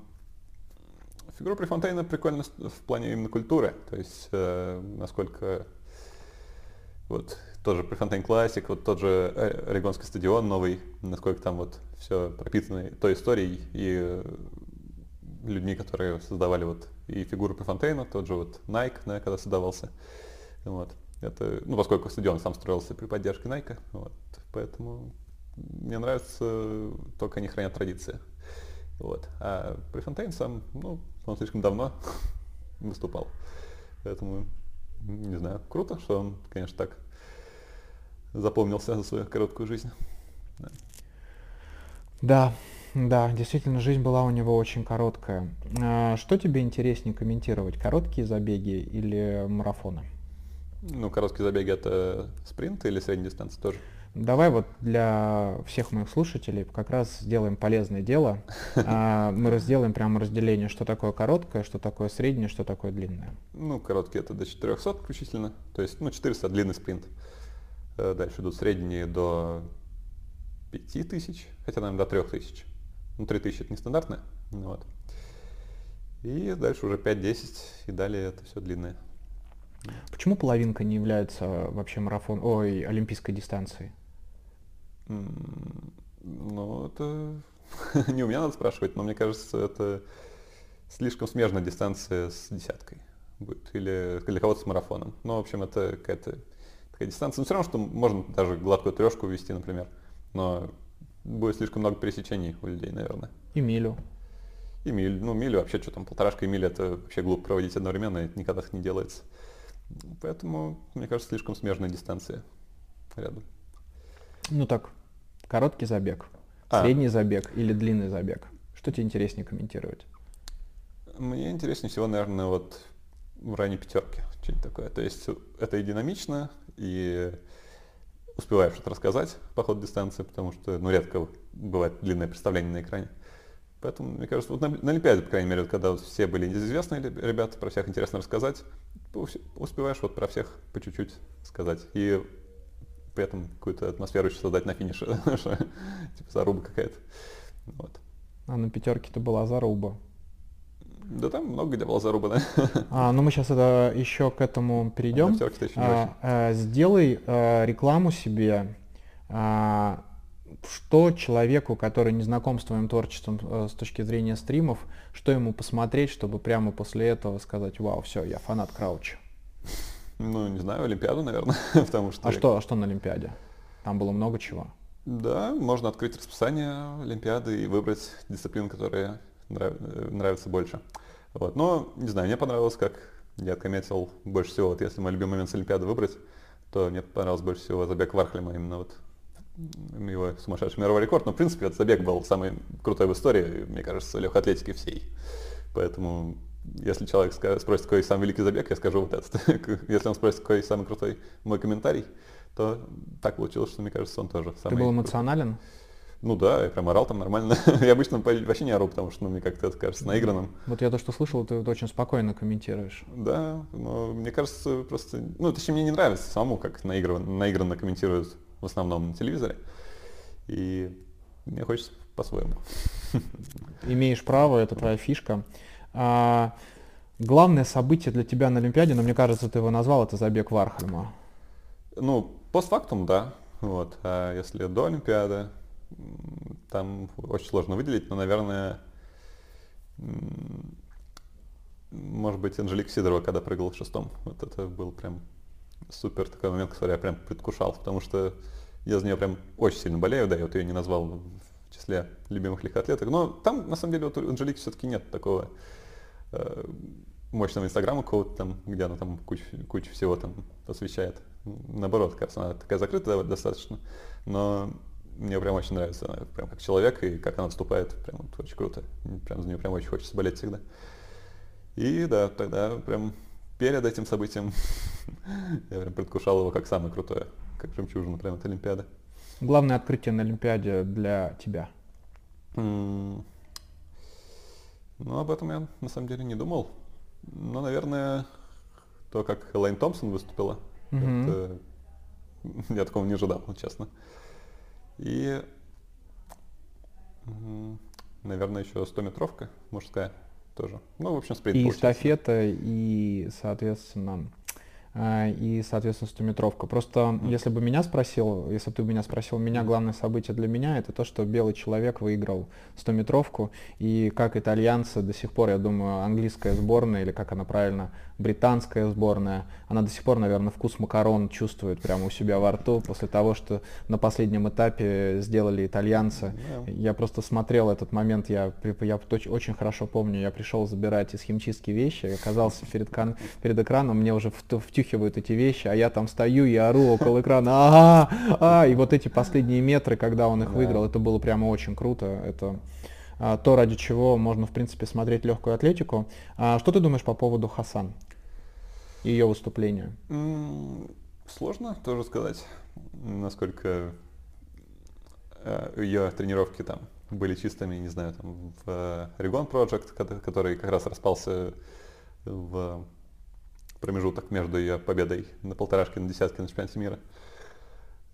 [SPEAKER 2] фигура Префонтейна прикольна в плане именно культуры, то есть э, насколько вот тоже Префонтейн Классик, вот тот же Орегонский стадион новый, насколько там вот все пропитано той историей и э, людьми, которые создавали вот и фигуру Префонтейна, тот же вот Nike, да, когда создавался. Вот. Это, ну, поскольку стадион сам строился при поддержке Nike, вот, поэтому мне нравится, только они хранят традиции. Вот. А Префонтейн сам, ну, он слишком давно выступал. Поэтому, не знаю, круто, что он, конечно, так запомнился за свою короткую жизнь.
[SPEAKER 1] Да. да, да, действительно, жизнь была у него очень короткая. А что тебе интереснее комментировать, короткие забеги или марафоны?
[SPEAKER 2] Ну, короткие забеги это спринт или средняя дистанция тоже?
[SPEAKER 1] Давай вот для всех моих слушателей как раз сделаем полезное дело. А, мы разделаем прямо разделение, что такое короткое, что такое среднее, что такое длинное.
[SPEAKER 2] Ну, короткие это до 400 включительно. То есть, ну, 400 длинный спринт. Э, дальше идут средние до 5000, хотя, наверное, до 3000. Ну, 3000 это нестандартное, Вот. И дальше уже 5-10, и далее это все длинное.
[SPEAKER 1] Почему половинка не является вообще марафон, ой, олимпийской дистанцией?
[SPEAKER 2] Ну, это не у меня надо спрашивать, но мне кажется, это слишком смежная дистанция с десяткой будет, или для кого-то с марафоном. Ну, в общем, это какая-то такая дистанция. Но все равно, что можно даже гладкую трешку вести, например, но будет слишком много пересечений у людей, наверное.
[SPEAKER 1] И милю.
[SPEAKER 2] И миль. Ну, милю вообще, что там, полторашка и миля, это вообще глупо проводить одновременно, это никогда так не делается. Поэтому, мне кажется, слишком смежная дистанция рядом.
[SPEAKER 1] Ну так, короткий забег, а. средний забег или длинный забег? Что тебе интереснее комментировать?
[SPEAKER 2] Мне интереснее всего, наверное, вот в районе пятерки, что-нибудь такое. То есть это и динамично, и успеваешь что-то рассказать по ходу дистанции, потому что, ну, редко бывает длинное представление на экране. Поэтому, мне кажется, вот на, на Олимпиаде, по крайней мере, когда вот все были известные ребята, про всех интересно рассказать, успеваешь вот про всех по чуть-чуть сказать. И при этом какую-то атмосферу еще создать на финише, типа заруба какая-то. Вот.
[SPEAKER 1] А на пятерке-то была заруба.
[SPEAKER 2] Да там много где была заруба, да.
[SPEAKER 1] А, ну мы сейчас это еще к этому перейдем. А, а, а, сделай а, рекламу себе. А, что человеку, который не знаком с твоим творчеством а, с точки зрения стримов, что ему посмотреть, чтобы прямо после этого сказать, вау, все, я фанат Крауча?
[SPEAKER 2] Ну, не знаю, Олимпиаду, наверное, потому что...
[SPEAKER 1] А что, а что на Олимпиаде? Там было много чего.
[SPEAKER 2] Да, можно открыть расписание Олимпиады и выбрать дисциплину, которая нрав... нравится больше. Вот. Но, не знаю, мне понравилось, как я отметил больше всего, вот если мой любимый момент с Олимпиады выбрать, то мне понравилось больше всего забег Вархлема, именно вот его сумасшедший мировой рекорд. Но, в принципе, этот забег был самый крутой в истории, мне кажется, легкой атлетики всей. Поэтому если человек спросит, какой самый великий забег, я скажу вот этот. Если он спросит, какой самый крутой мой комментарий, то так получилось, что мне кажется, он тоже самый
[SPEAKER 1] Ты был эмоционален?
[SPEAKER 2] Крутой. Ну да, я прям орал там нормально. я обычно вообще не ору, потому что ну, мне как-то это кажется наигранным.
[SPEAKER 1] Вот я то, что слышал, ты очень спокойно комментируешь.
[SPEAKER 2] Да, но мне кажется просто... Ну, точнее, мне не нравится самому, как наигранно, наигранно комментируют в основном на телевизоре. И мне хочется по-своему.
[SPEAKER 1] Имеешь право, это твоя фишка. А, главное событие для тебя на Олимпиаде, но мне кажется, ты его назвал, это забег Вархальма.
[SPEAKER 2] Ну, постфактум, да. Вот. А если до Олимпиады, там очень сложно выделить, но, наверное, может быть, Анжелика Сидорова, когда прыгала в шестом. Вот это был прям супер такой момент, который я прям предвкушал, потому что я за нее прям очень сильно болею, да, я вот ее не назвал в числе любимых легкоатлеток. Но там, на самом деле, вот у Анжелики все-таки нет такого э, мощного инстаграма какого-то там, где она там кучу, кучу всего там освещает. Наоборот, кажется, она такая закрытая достаточно. Но мне прям очень нравится, она прям как человек, и как она выступает, прям вот очень круто. Прям за нее прям очень хочется болеть всегда. И да, тогда прям перед этим событием я прям предвкушал его как самое крутое, как жемчужина прям от Олимпиады.
[SPEAKER 1] Главное открытие на Олимпиаде для тебя?
[SPEAKER 2] Mm. Ну, об этом я на самом деле не думал. Но, наверное, то, как Элайн Томпсон выступила, mm-hmm. это я такого не ожидал, честно. И, наверное, еще 100-метровка мужская тоже. Ну, в общем, спринт
[SPEAKER 1] И эстафета, и, соответственно, и, соответственно, 100-метровка. Просто если бы меня спросил, если бы ты меня спросил, меня главное событие для меня это то, что белый человек выиграл 100-метровку, и как итальянцы до сих пор, я думаю, английская сборная, или как она правильно, британская сборная, она до сих пор, наверное, вкус макарон чувствует прямо у себя во рту после того, что на последнем этапе сделали итальянцы. Yeah. Я просто смотрел этот момент, я, я очень хорошо помню, я пришел забирать из химчистки вещи, оказался перед, перед экраном, мне уже втюхивают эти вещи, а я там стою и ору около экрана, а, а, и вот эти последние метры, когда он их выиграл, это было прямо очень круто. Это а, то, ради чего можно, в принципе, смотреть легкую атлетику. А что ты думаешь по поводу Хасан? Ее выступления?
[SPEAKER 2] Сложно тоже сказать, насколько э, ее тренировки там были чистыми, не знаю, там в Регон Project, который как раз распался в промежуток между ее победой на полторашке, на десятке на чемпионате мира.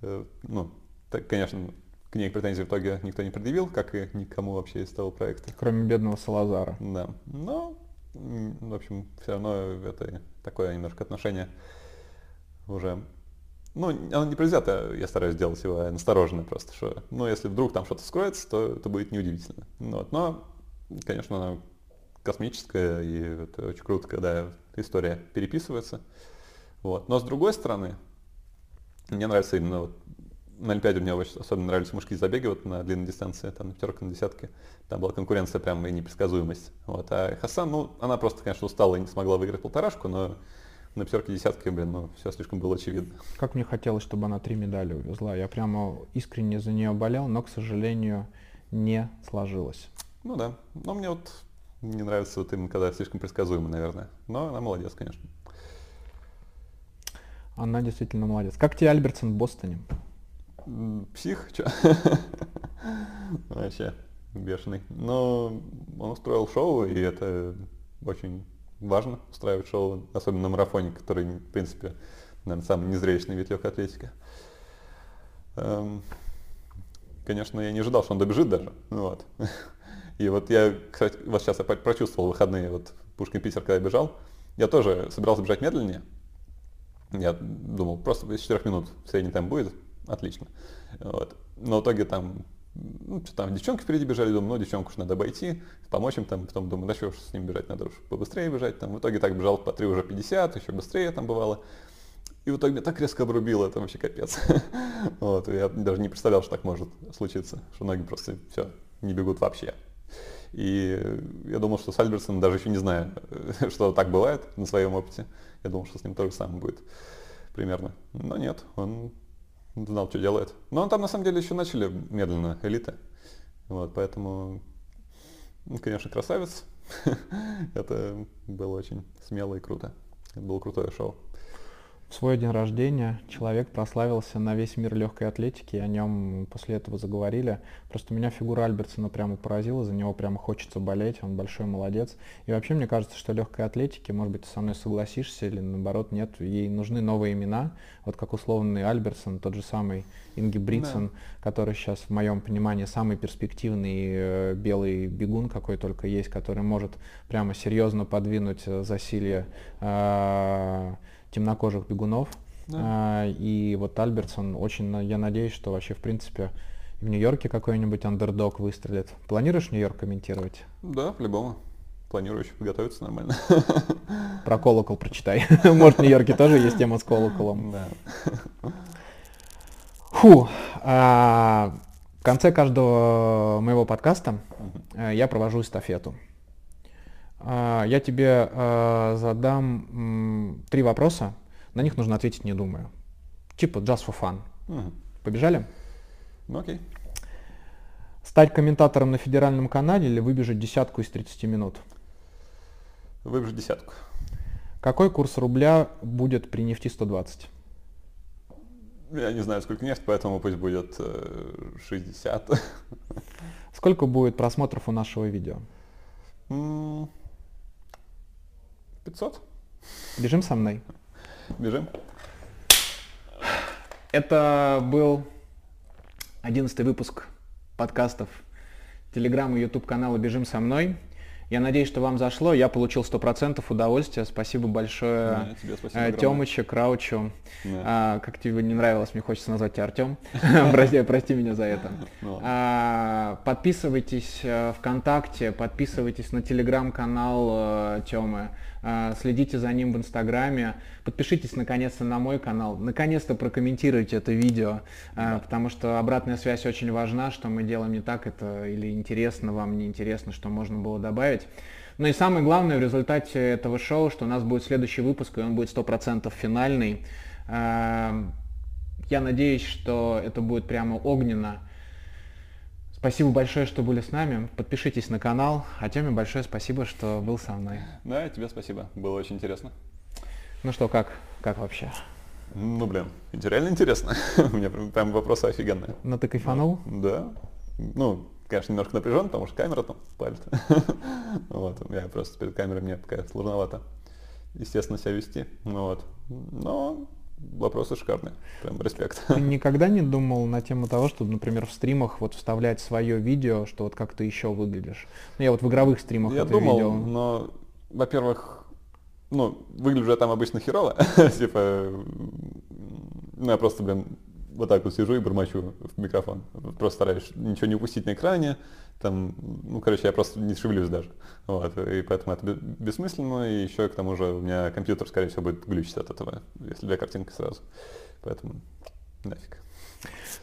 [SPEAKER 2] Э, ну, так, конечно, к ней претензий в итоге никто не предъявил, как и никому вообще из того проекта.
[SPEAKER 1] Кроме бедного Салазара.
[SPEAKER 2] Да. Но, в общем, все равно это такое немножко отношение уже ну, оно не предвзято, я стараюсь делать его настороженно просто, что, ну, если вдруг там что-то скроется, то это будет неудивительно. Ну вот. Но, конечно, космическое, и это очень круто, когда история переписывается. Вот. Но с другой стороны, мне нравится именно вот на Олимпиаде мне очень особенно нравились мужские забеги вот на длинной дистанции, там на пятерка, на десятке. Там была конкуренция прям и непредсказуемость. Вот. А Хасан, ну, она просто, конечно, устала и не смогла выиграть полторашку, но на пятерке, десятке, блин, ну, все слишком было очевидно.
[SPEAKER 1] Как мне хотелось, чтобы она три медали увезла. Я прямо искренне за нее болел, но, к сожалению, не сложилось.
[SPEAKER 2] Ну да. Но мне вот не нравится вот именно, когда слишком предсказуемо, наверное. Но она молодец, конечно.
[SPEAKER 1] Она действительно молодец. Как тебе Альбертсон в Бостоне?
[SPEAKER 2] Псих, что? Вообще бешеный. Но он устроил шоу, и это очень важно устраивать шоу, особенно на марафоне, который, в принципе, наверное, самый незрелищный вид легкой атлетики. Эм, конечно, я не ожидал, что он добежит даже. Ну вот. И вот я, кстати, вот сейчас я прочувствовал выходные, вот Пушкин-Питер, когда я бежал, я тоже собирался бежать медленнее. Я думал, просто из 4 минут средний темп будет, отлично. Вот. Но в итоге там ну, что там, девчонки впереди бежали, думаю, ну, девчонку уж надо обойти, помочь им там, потом думаю, да что уж с ним бежать, надо уж побыстрее бежать, там, в итоге так бежал по 3 уже 50, еще быстрее там бывало, и в итоге меня так резко обрубило, это вообще капец. вот, я даже не представлял, что так может случиться, что ноги просто все, не бегут вообще. И я думал, что с Альбертсоном, даже еще не знаю, что так бывает на своем опыте, я думал, что с ним то же самое будет примерно. Но нет, он знал, что делает. Но он там на самом деле еще начали медленно, элиты. Вот, поэтому, ну, конечно, красавец. Это было очень смело и круто. Это было крутое шоу.
[SPEAKER 1] В свой день рождения человек прославился на весь мир легкой атлетики, и о нем после этого заговорили. Просто меня фигура Альбертсона прямо поразила, за него прямо хочется болеть, он большой молодец. И вообще мне кажется, что легкой атлетики, может быть, ты со мной согласишься или наоборот нет, ей нужны новые имена, вот как условный Альбертсон, тот же самый Инги Бритсон, да. который сейчас в моем понимании самый перспективный э, белый бегун, какой только есть, который может прямо серьезно подвинуть э, засилье э, темнокожих бегунов. Да. А, и вот Альбертсон очень, я надеюсь, что вообще, в принципе, в Нью-Йорке какой-нибудь андердог выстрелит. Планируешь Нью-Йорк комментировать?
[SPEAKER 2] Да, по-любому. Планирую еще подготовиться нормально.
[SPEAKER 1] Про колокол прочитай. Может, в Нью-Йорке тоже есть тема с колоколом. Да. Фу. А, в конце каждого моего подкаста uh я провожу эстафету. А, я тебе а, задам три вопроса, на них нужно ответить не думая. Типа just for fun. Угу. Побежали?
[SPEAKER 2] Ну окей.
[SPEAKER 1] Стать комментатором на федеральном канале или выбежать десятку из 30 минут?
[SPEAKER 2] Выбежать десятку.
[SPEAKER 1] Какой курс рубля будет при нефти 120?
[SPEAKER 2] Я не знаю, сколько нефть, поэтому пусть будет 60. Э,
[SPEAKER 1] сколько будет просмотров у нашего видео?
[SPEAKER 2] 500.
[SPEAKER 1] Бежим со мной.
[SPEAKER 2] Бежим.
[SPEAKER 1] Это был одиннадцатый выпуск подкастов Телеграм и YouTube канала «Бежим со мной». Я надеюсь, что вам зашло. Я получил 100% удовольствия. Спасибо большое да, спасибо э, Тёмычу, Краучу. Да. А, как тебе не нравилось, мне хочется назвать тебя Артем. прости, прости меня за это. Ну. А, подписывайтесь э, ВКонтакте, подписывайтесь на телеграм-канал э, Тёмы. А, следите за ним в Инстаграме, подпишитесь наконец-то на мой канал, наконец-то прокомментируйте это видео, а, да. потому что обратная связь очень важна, что мы делаем не так, это или интересно вам, не интересно, что можно было добавить. Ну и самое главное в результате этого шоу, что у нас будет следующий выпуск, и он будет 100% финальный. А, я надеюсь, что это будет прямо огненно. Спасибо большое, что были с нами. Подпишитесь на канал. А Теме большое спасибо, что был со мной.
[SPEAKER 2] Да, тебе спасибо. Было очень интересно.
[SPEAKER 1] Ну что, как? Как вообще?
[SPEAKER 2] Ну, блин, реально интересно. У меня прям вопросы офигенные.
[SPEAKER 1] Ну ты кайфанул?
[SPEAKER 2] Да. Ну, конечно, немножко напряжен, потому что камера там палит. вот, я просто перед камерой мне пока сложновато, естественно, себя вести. Ну, вот. Но вопросы шикарные. Прям респект.
[SPEAKER 1] Ты никогда не думал на тему того, чтобы, например, в стримах вот вставлять свое видео, что вот как ты еще выглядишь? Ну, я вот в игровых стримах
[SPEAKER 2] Я
[SPEAKER 1] это
[SPEAKER 2] думал,
[SPEAKER 1] видел.
[SPEAKER 2] но, во-первых, ну, выгляжу я там обычно херово. типа, ну, я просто, блин, вот так вот сижу и бормочу в микрофон. Просто стараюсь ничего не упустить на экране. Там, ну, короче, я просто не шевелюсь даже. Вот, и поэтому это бе- бессмысленно. И еще к тому же у меня компьютер, скорее всего, будет глючить от этого, если две картинки сразу. Поэтому нафиг.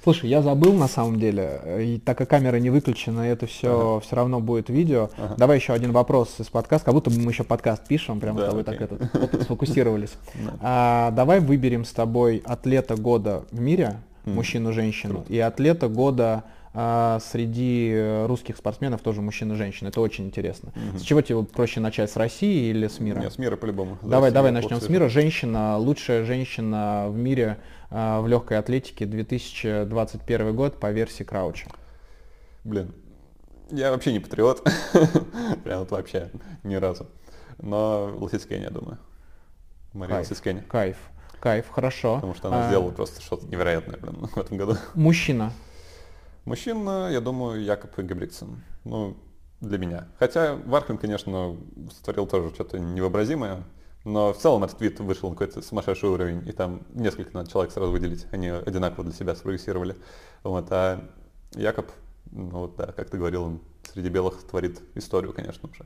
[SPEAKER 1] Слушай, я забыл на самом деле, э, и так как камера не выключена, это все все равно будет видео.
[SPEAKER 2] Ага.
[SPEAKER 1] Давай еще один вопрос из подкаста, как будто бы мы еще подкаст пишем, прямо
[SPEAKER 2] Да,
[SPEAKER 1] с тобой так
[SPEAKER 2] окей.
[SPEAKER 1] это оп, сфокусировались. А, давай выберем с тобой атлета года в мире, мужчину-женщину, и атлета года а, среди э, русских спортсменов тоже мужчина-женщина. Это очень интересно.
[SPEAKER 2] Мгм.
[SPEAKER 1] С чего тебе проще начать, с России или с мира?
[SPEAKER 2] Нет, с мира по-любому.
[SPEAKER 1] Давай,
[SPEAKER 2] Россию
[SPEAKER 1] давай начнем с мира. Женщина, лучшая женщина в мире а, в легкой атлетике 2021 год по версии Крауча.
[SPEAKER 2] Блин, я вообще не патриот. Прям вот вообще ни разу. Но Лосицкень, я думаю. Мария. Лосицкень.
[SPEAKER 1] Кайф, кайф, хорошо.
[SPEAKER 2] Потому что она
[SPEAKER 1] А,
[SPEAKER 2] сделала просто что-то невероятное, блин, в этом году.
[SPEAKER 1] Мужчина.
[SPEAKER 2] Мужчина, я думаю, Якоб Ингебригтсен. Ну, для меня. Хотя Вархлин, конечно, сотворил тоже что-то невообразимое. Но в целом этот вид вышел на какой-то сумасшедший уровень, и там несколько надо человек сразу выделить. Они одинаково для себя спрогрессировали. Вот, а Якоб, ну вот да, как ты говорил, он среди белых творит историю, конечно уже.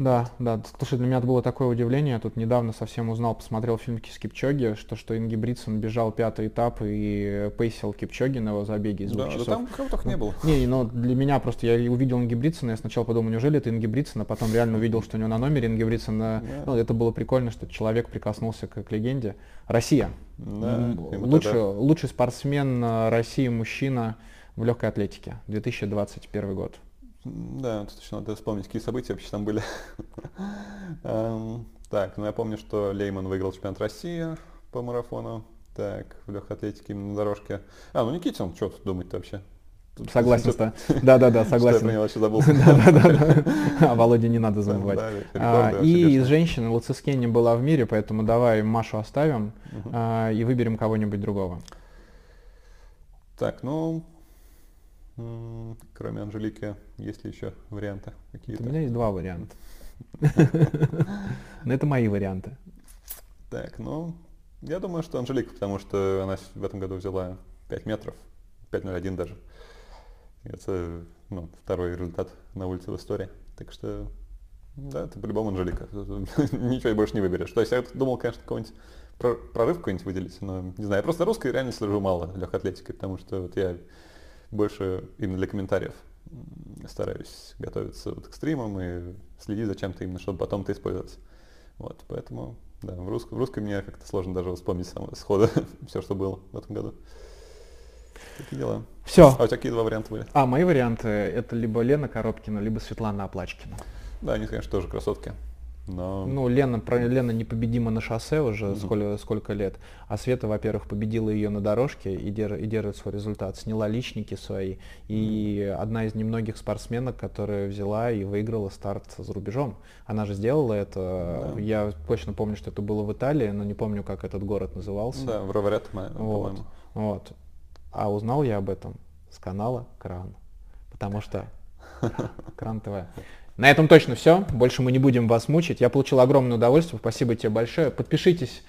[SPEAKER 1] Да, да. Слушай, для меня это было такое удивление. Я тут недавно совсем узнал, посмотрел фильм с Кипчоги, что, что Инги Бритсон бежал пятый этап и пейсил Кипчоги на его забеге из двух
[SPEAKER 2] Да, да
[SPEAKER 1] часов.
[SPEAKER 2] там кого только не было.
[SPEAKER 1] Не, но для меня просто я увидел Инги Бритсона, я сначала подумал, неужели это Инги Бритсон, а потом реально увидел, что у него на номере Инги Бритсона.
[SPEAKER 2] Да.
[SPEAKER 1] Ну, это было прикольно, что человек прикоснулся к, к легенде. Россия.
[SPEAKER 2] Да,
[SPEAKER 1] лучший, лучший спортсмен э, России мужчина в легкой атлетике. 2021 год.
[SPEAKER 2] Да, тут еще надо вспомнить, какие события вообще там были. Эм, Так, ну я помню, что Лейман выиграл чемпионат России по марафону. Так, в легкой атлетике именно на дорожке. А, ну Никитин, что тут думать вообще?
[SPEAKER 1] Согласен,
[SPEAKER 2] что-
[SPEAKER 1] да. Да, да, да,
[SPEAKER 2] что я
[SPEAKER 1] согласен.
[SPEAKER 2] него вообще забыл.
[SPEAKER 1] Да, да, да. А Володе не надо забывать.
[SPEAKER 2] да,
[SPEAKER 1] А, И из женщин Луцискей не была в мире, поэтому давай Машу оставим
[SPEAKER 2] Мгм.
[SPEAKER 1] а, и выберем кого-нибудь другого.
[SPEAKER 2] Так, ну, кроме Анжелики, есть ли еще варианты
[SPEAKER 1] У
[SPEAKER 2] какие-то?
[SPEAKER 1] меня есть два варианта. Но это мои варианты.
[SPEAKER 2] Так, ну, я думаю, что Анжелика, потому что она в этом году взяла 5 метров, 5.01 даже. Это ну, второй результат на улице в истории. Так что, да, это по-любому Анжелика. Ничего и больше не выберешь. То есть я думал, конечно, какой-нибудь про- прорыв какой-нибудь выделить, но не знаю. Я просто русской реально слежу мало легкой атлетикой, потому что вот я больше именно для комментариев стараюсь готовиться вот к стримам и следить за чем-то именно, чтобы потом это использовать. Вот, поэтому, да, в, рус- в русской мне как-то сложно даже вспомнить само, сходу все, что было в этом году. Такие дела.
[SPEAKER 1] Все.
[SPEAKER 2] А у тебя какие два варианта были?
[SPEAKER 1] А, мои варианты это либо Лена Коробкина, либо Светлана Оплачкина.
[SPEAKER 2] Да, они, конечно, тоже красотки. Но
[SPEAKER 1] Ну, Лена, про, Лена непобедима на шоссе уже
[SPEAKER 2] Мгм.
[SPEAKER 1] сколько, сколько лет. А Света, во-первых, победила ее на дорожке и, дер- и держит свой результат. Сняла личники свои. И одна из немногих спортсменок, которая взяла и выиграла старт за рубежом. Она же сделала это.
[SPEAKER 2] Да.
[SPEAKER 1] Я точно помню, что это было в Италии, но не помню, как этот город назывался.
[SPEAKER 2] да, в Роварят,
[SPEAKER 1] Вот.
[SPEAKER 2] по-моему.
[SPEAKER 1] Вот. А узнал я об этом с канала Кран. Потому что Кран ТВ. На этом точно все. Больше мы не будем вас мучить. Я получил огромное удовольствие. Спасибо тебе большое. Подпишитесь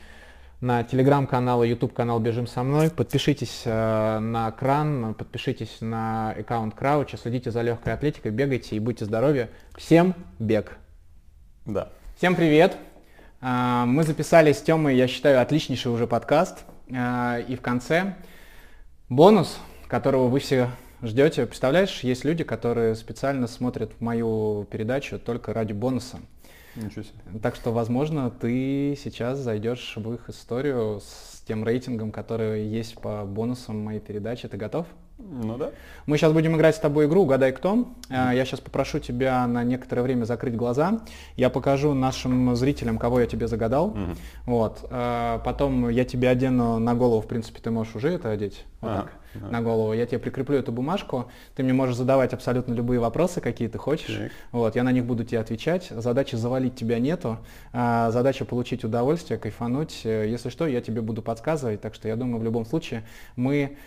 [SPEAKER 1] на телеграм-канал и YouTube канал Бежим со мной. Подпишитесь э, на кран, подпишитесь на аккаунт Крауча, следите за легкой атлетикой, бегайте и будьте здоровы. Всем бег!
[SPEAKER 2] Да.
[SPEAKER 1] Всем привет! А, Мы записали с Тёмой, я считаю, отличнейший уже подкаст. А, И в конце бонус, которого вы все ждете. Представляешь, есть люди, которые специально смотрят мою передачу только ради бонуса.
[SPEAKER 2] Ничего себе.
[SPEAKER 1] Так что, возможно, ты сейчас зайдешь в их историю с тем рейтингом, который есть по бонусам моей передачи. Ты готов?
[SPEAKER 2] Ну да.
[SPEAKER 1] Мы сейчас будем играть с тобой игру «Угадай кто». Э, Я сейчас попрошу тебя на некоторое время закрыть глаза. Я покажу нашим зрителям, кого я тебе загадал.
[SPEAKER 2] Мгм.
[SPEAKER 1] Вот. Э, Потом я тебе одену на голову, в принципе, ты можешь уже это одеть. Вот
[SPEAKER 2] Ага,
[SPEAKER 1] так,
[SPEAKER 2] ага.
[SPEAKER 1] на голову. Я тебе прикреплю эту бумажку. Ты мне можешь задавать абсолютно любые вопросы, какие ты хочешь.
[SPEAKER 2] Так.
[SPEAKER 1] Вот, я на них буду тебе отвечать. Задачи завалить тебя нету. А, задача получить удовольствие, кайфануть. Э, Если что, я тебе буду подсказывать. Так что я думаю, в любом случае мы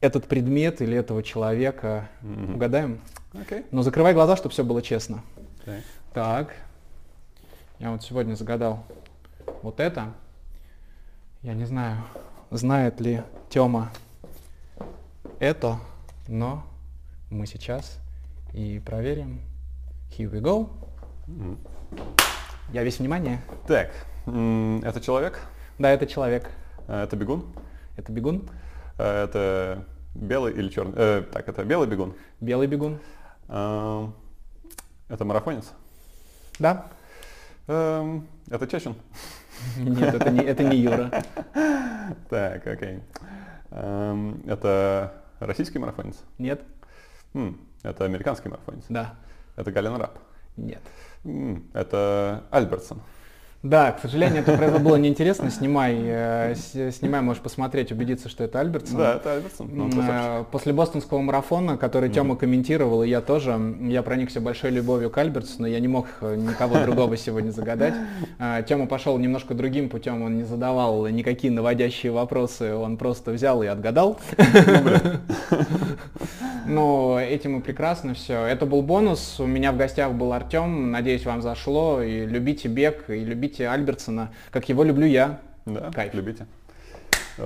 [SPEAKER 1] этот предмет или этого человека
[SPEAKER 2] Мгм.
[SPEAKER 1] угадаем.
[SPEAKER 2] Окей.
[SPEAKER 1] Но закрывай глаза, чтобы все было честно.
[SPEAKER 2] Так.
[SPEAKER 1] Так. Я вот сегодня загадал вот это. Я не знаю, знает ли Тёма это, но мы сейчас и проверим. Here we go.
[SPEAKER 2] Мгм.
[SPEAKER 1] Я весь внимание.
[SPEAKER 2] Так, это человек,
[SPEAKER 1] Да, это человек.
[SPEAKER 2] э, это бегун,
[SPEAKER 1] Это бегун.
[SPEAKER 2] э, это белый или черный, э, так, это белый бегун,
[SPEAKER 1] Белый бегун.
[SPEAKER 2] Эм, это марафонец,
[SPEAKER 1] Да?
[SPEAKER 2] Эм, это Чечин,
[SPEAKER 1] Нет, это не, это не Юра.
[SPEAKER 2] так, окей, Эм, это российский марафонец,
[SPEAKER 1] Нет?
[SPEAKER 2] М, это американский марафонец,
[SPEAKER 1] Да.
[SPEAKER 2] это Гален Рап,
[SPEAKER 1] Нет.
[SPEAKER 2] Это Альбертсон,
[SPEAKER 1] Да, к сожалению, это правда было неинтересно. Снимай, э, снимай, можешь посмотреть, убедиться, что это Альбертсон.
[SPEAKER 2] да, это Альбертсон,
[SPEAKER 1] э, После бостонского марафона, который Тёма комментировал, и я тоже, я проникся большой любовью к Альбертсону, я не мог э, никого другого сегодня загадать. Тёма пошел немножко другим путем, он не задавал никакие наводящие вопросы, он просто взял и отгадал. Ну, этим и прекрасно все. Это был бонус. У меня в гостях был Артем. Надеюсь, вам зашло. И любите бег, и любите Альбертсона, как его люблю я.
[SPEAKER 2] да,
[SPEAKER 1] кайф.
[SPEAKER 2] любите.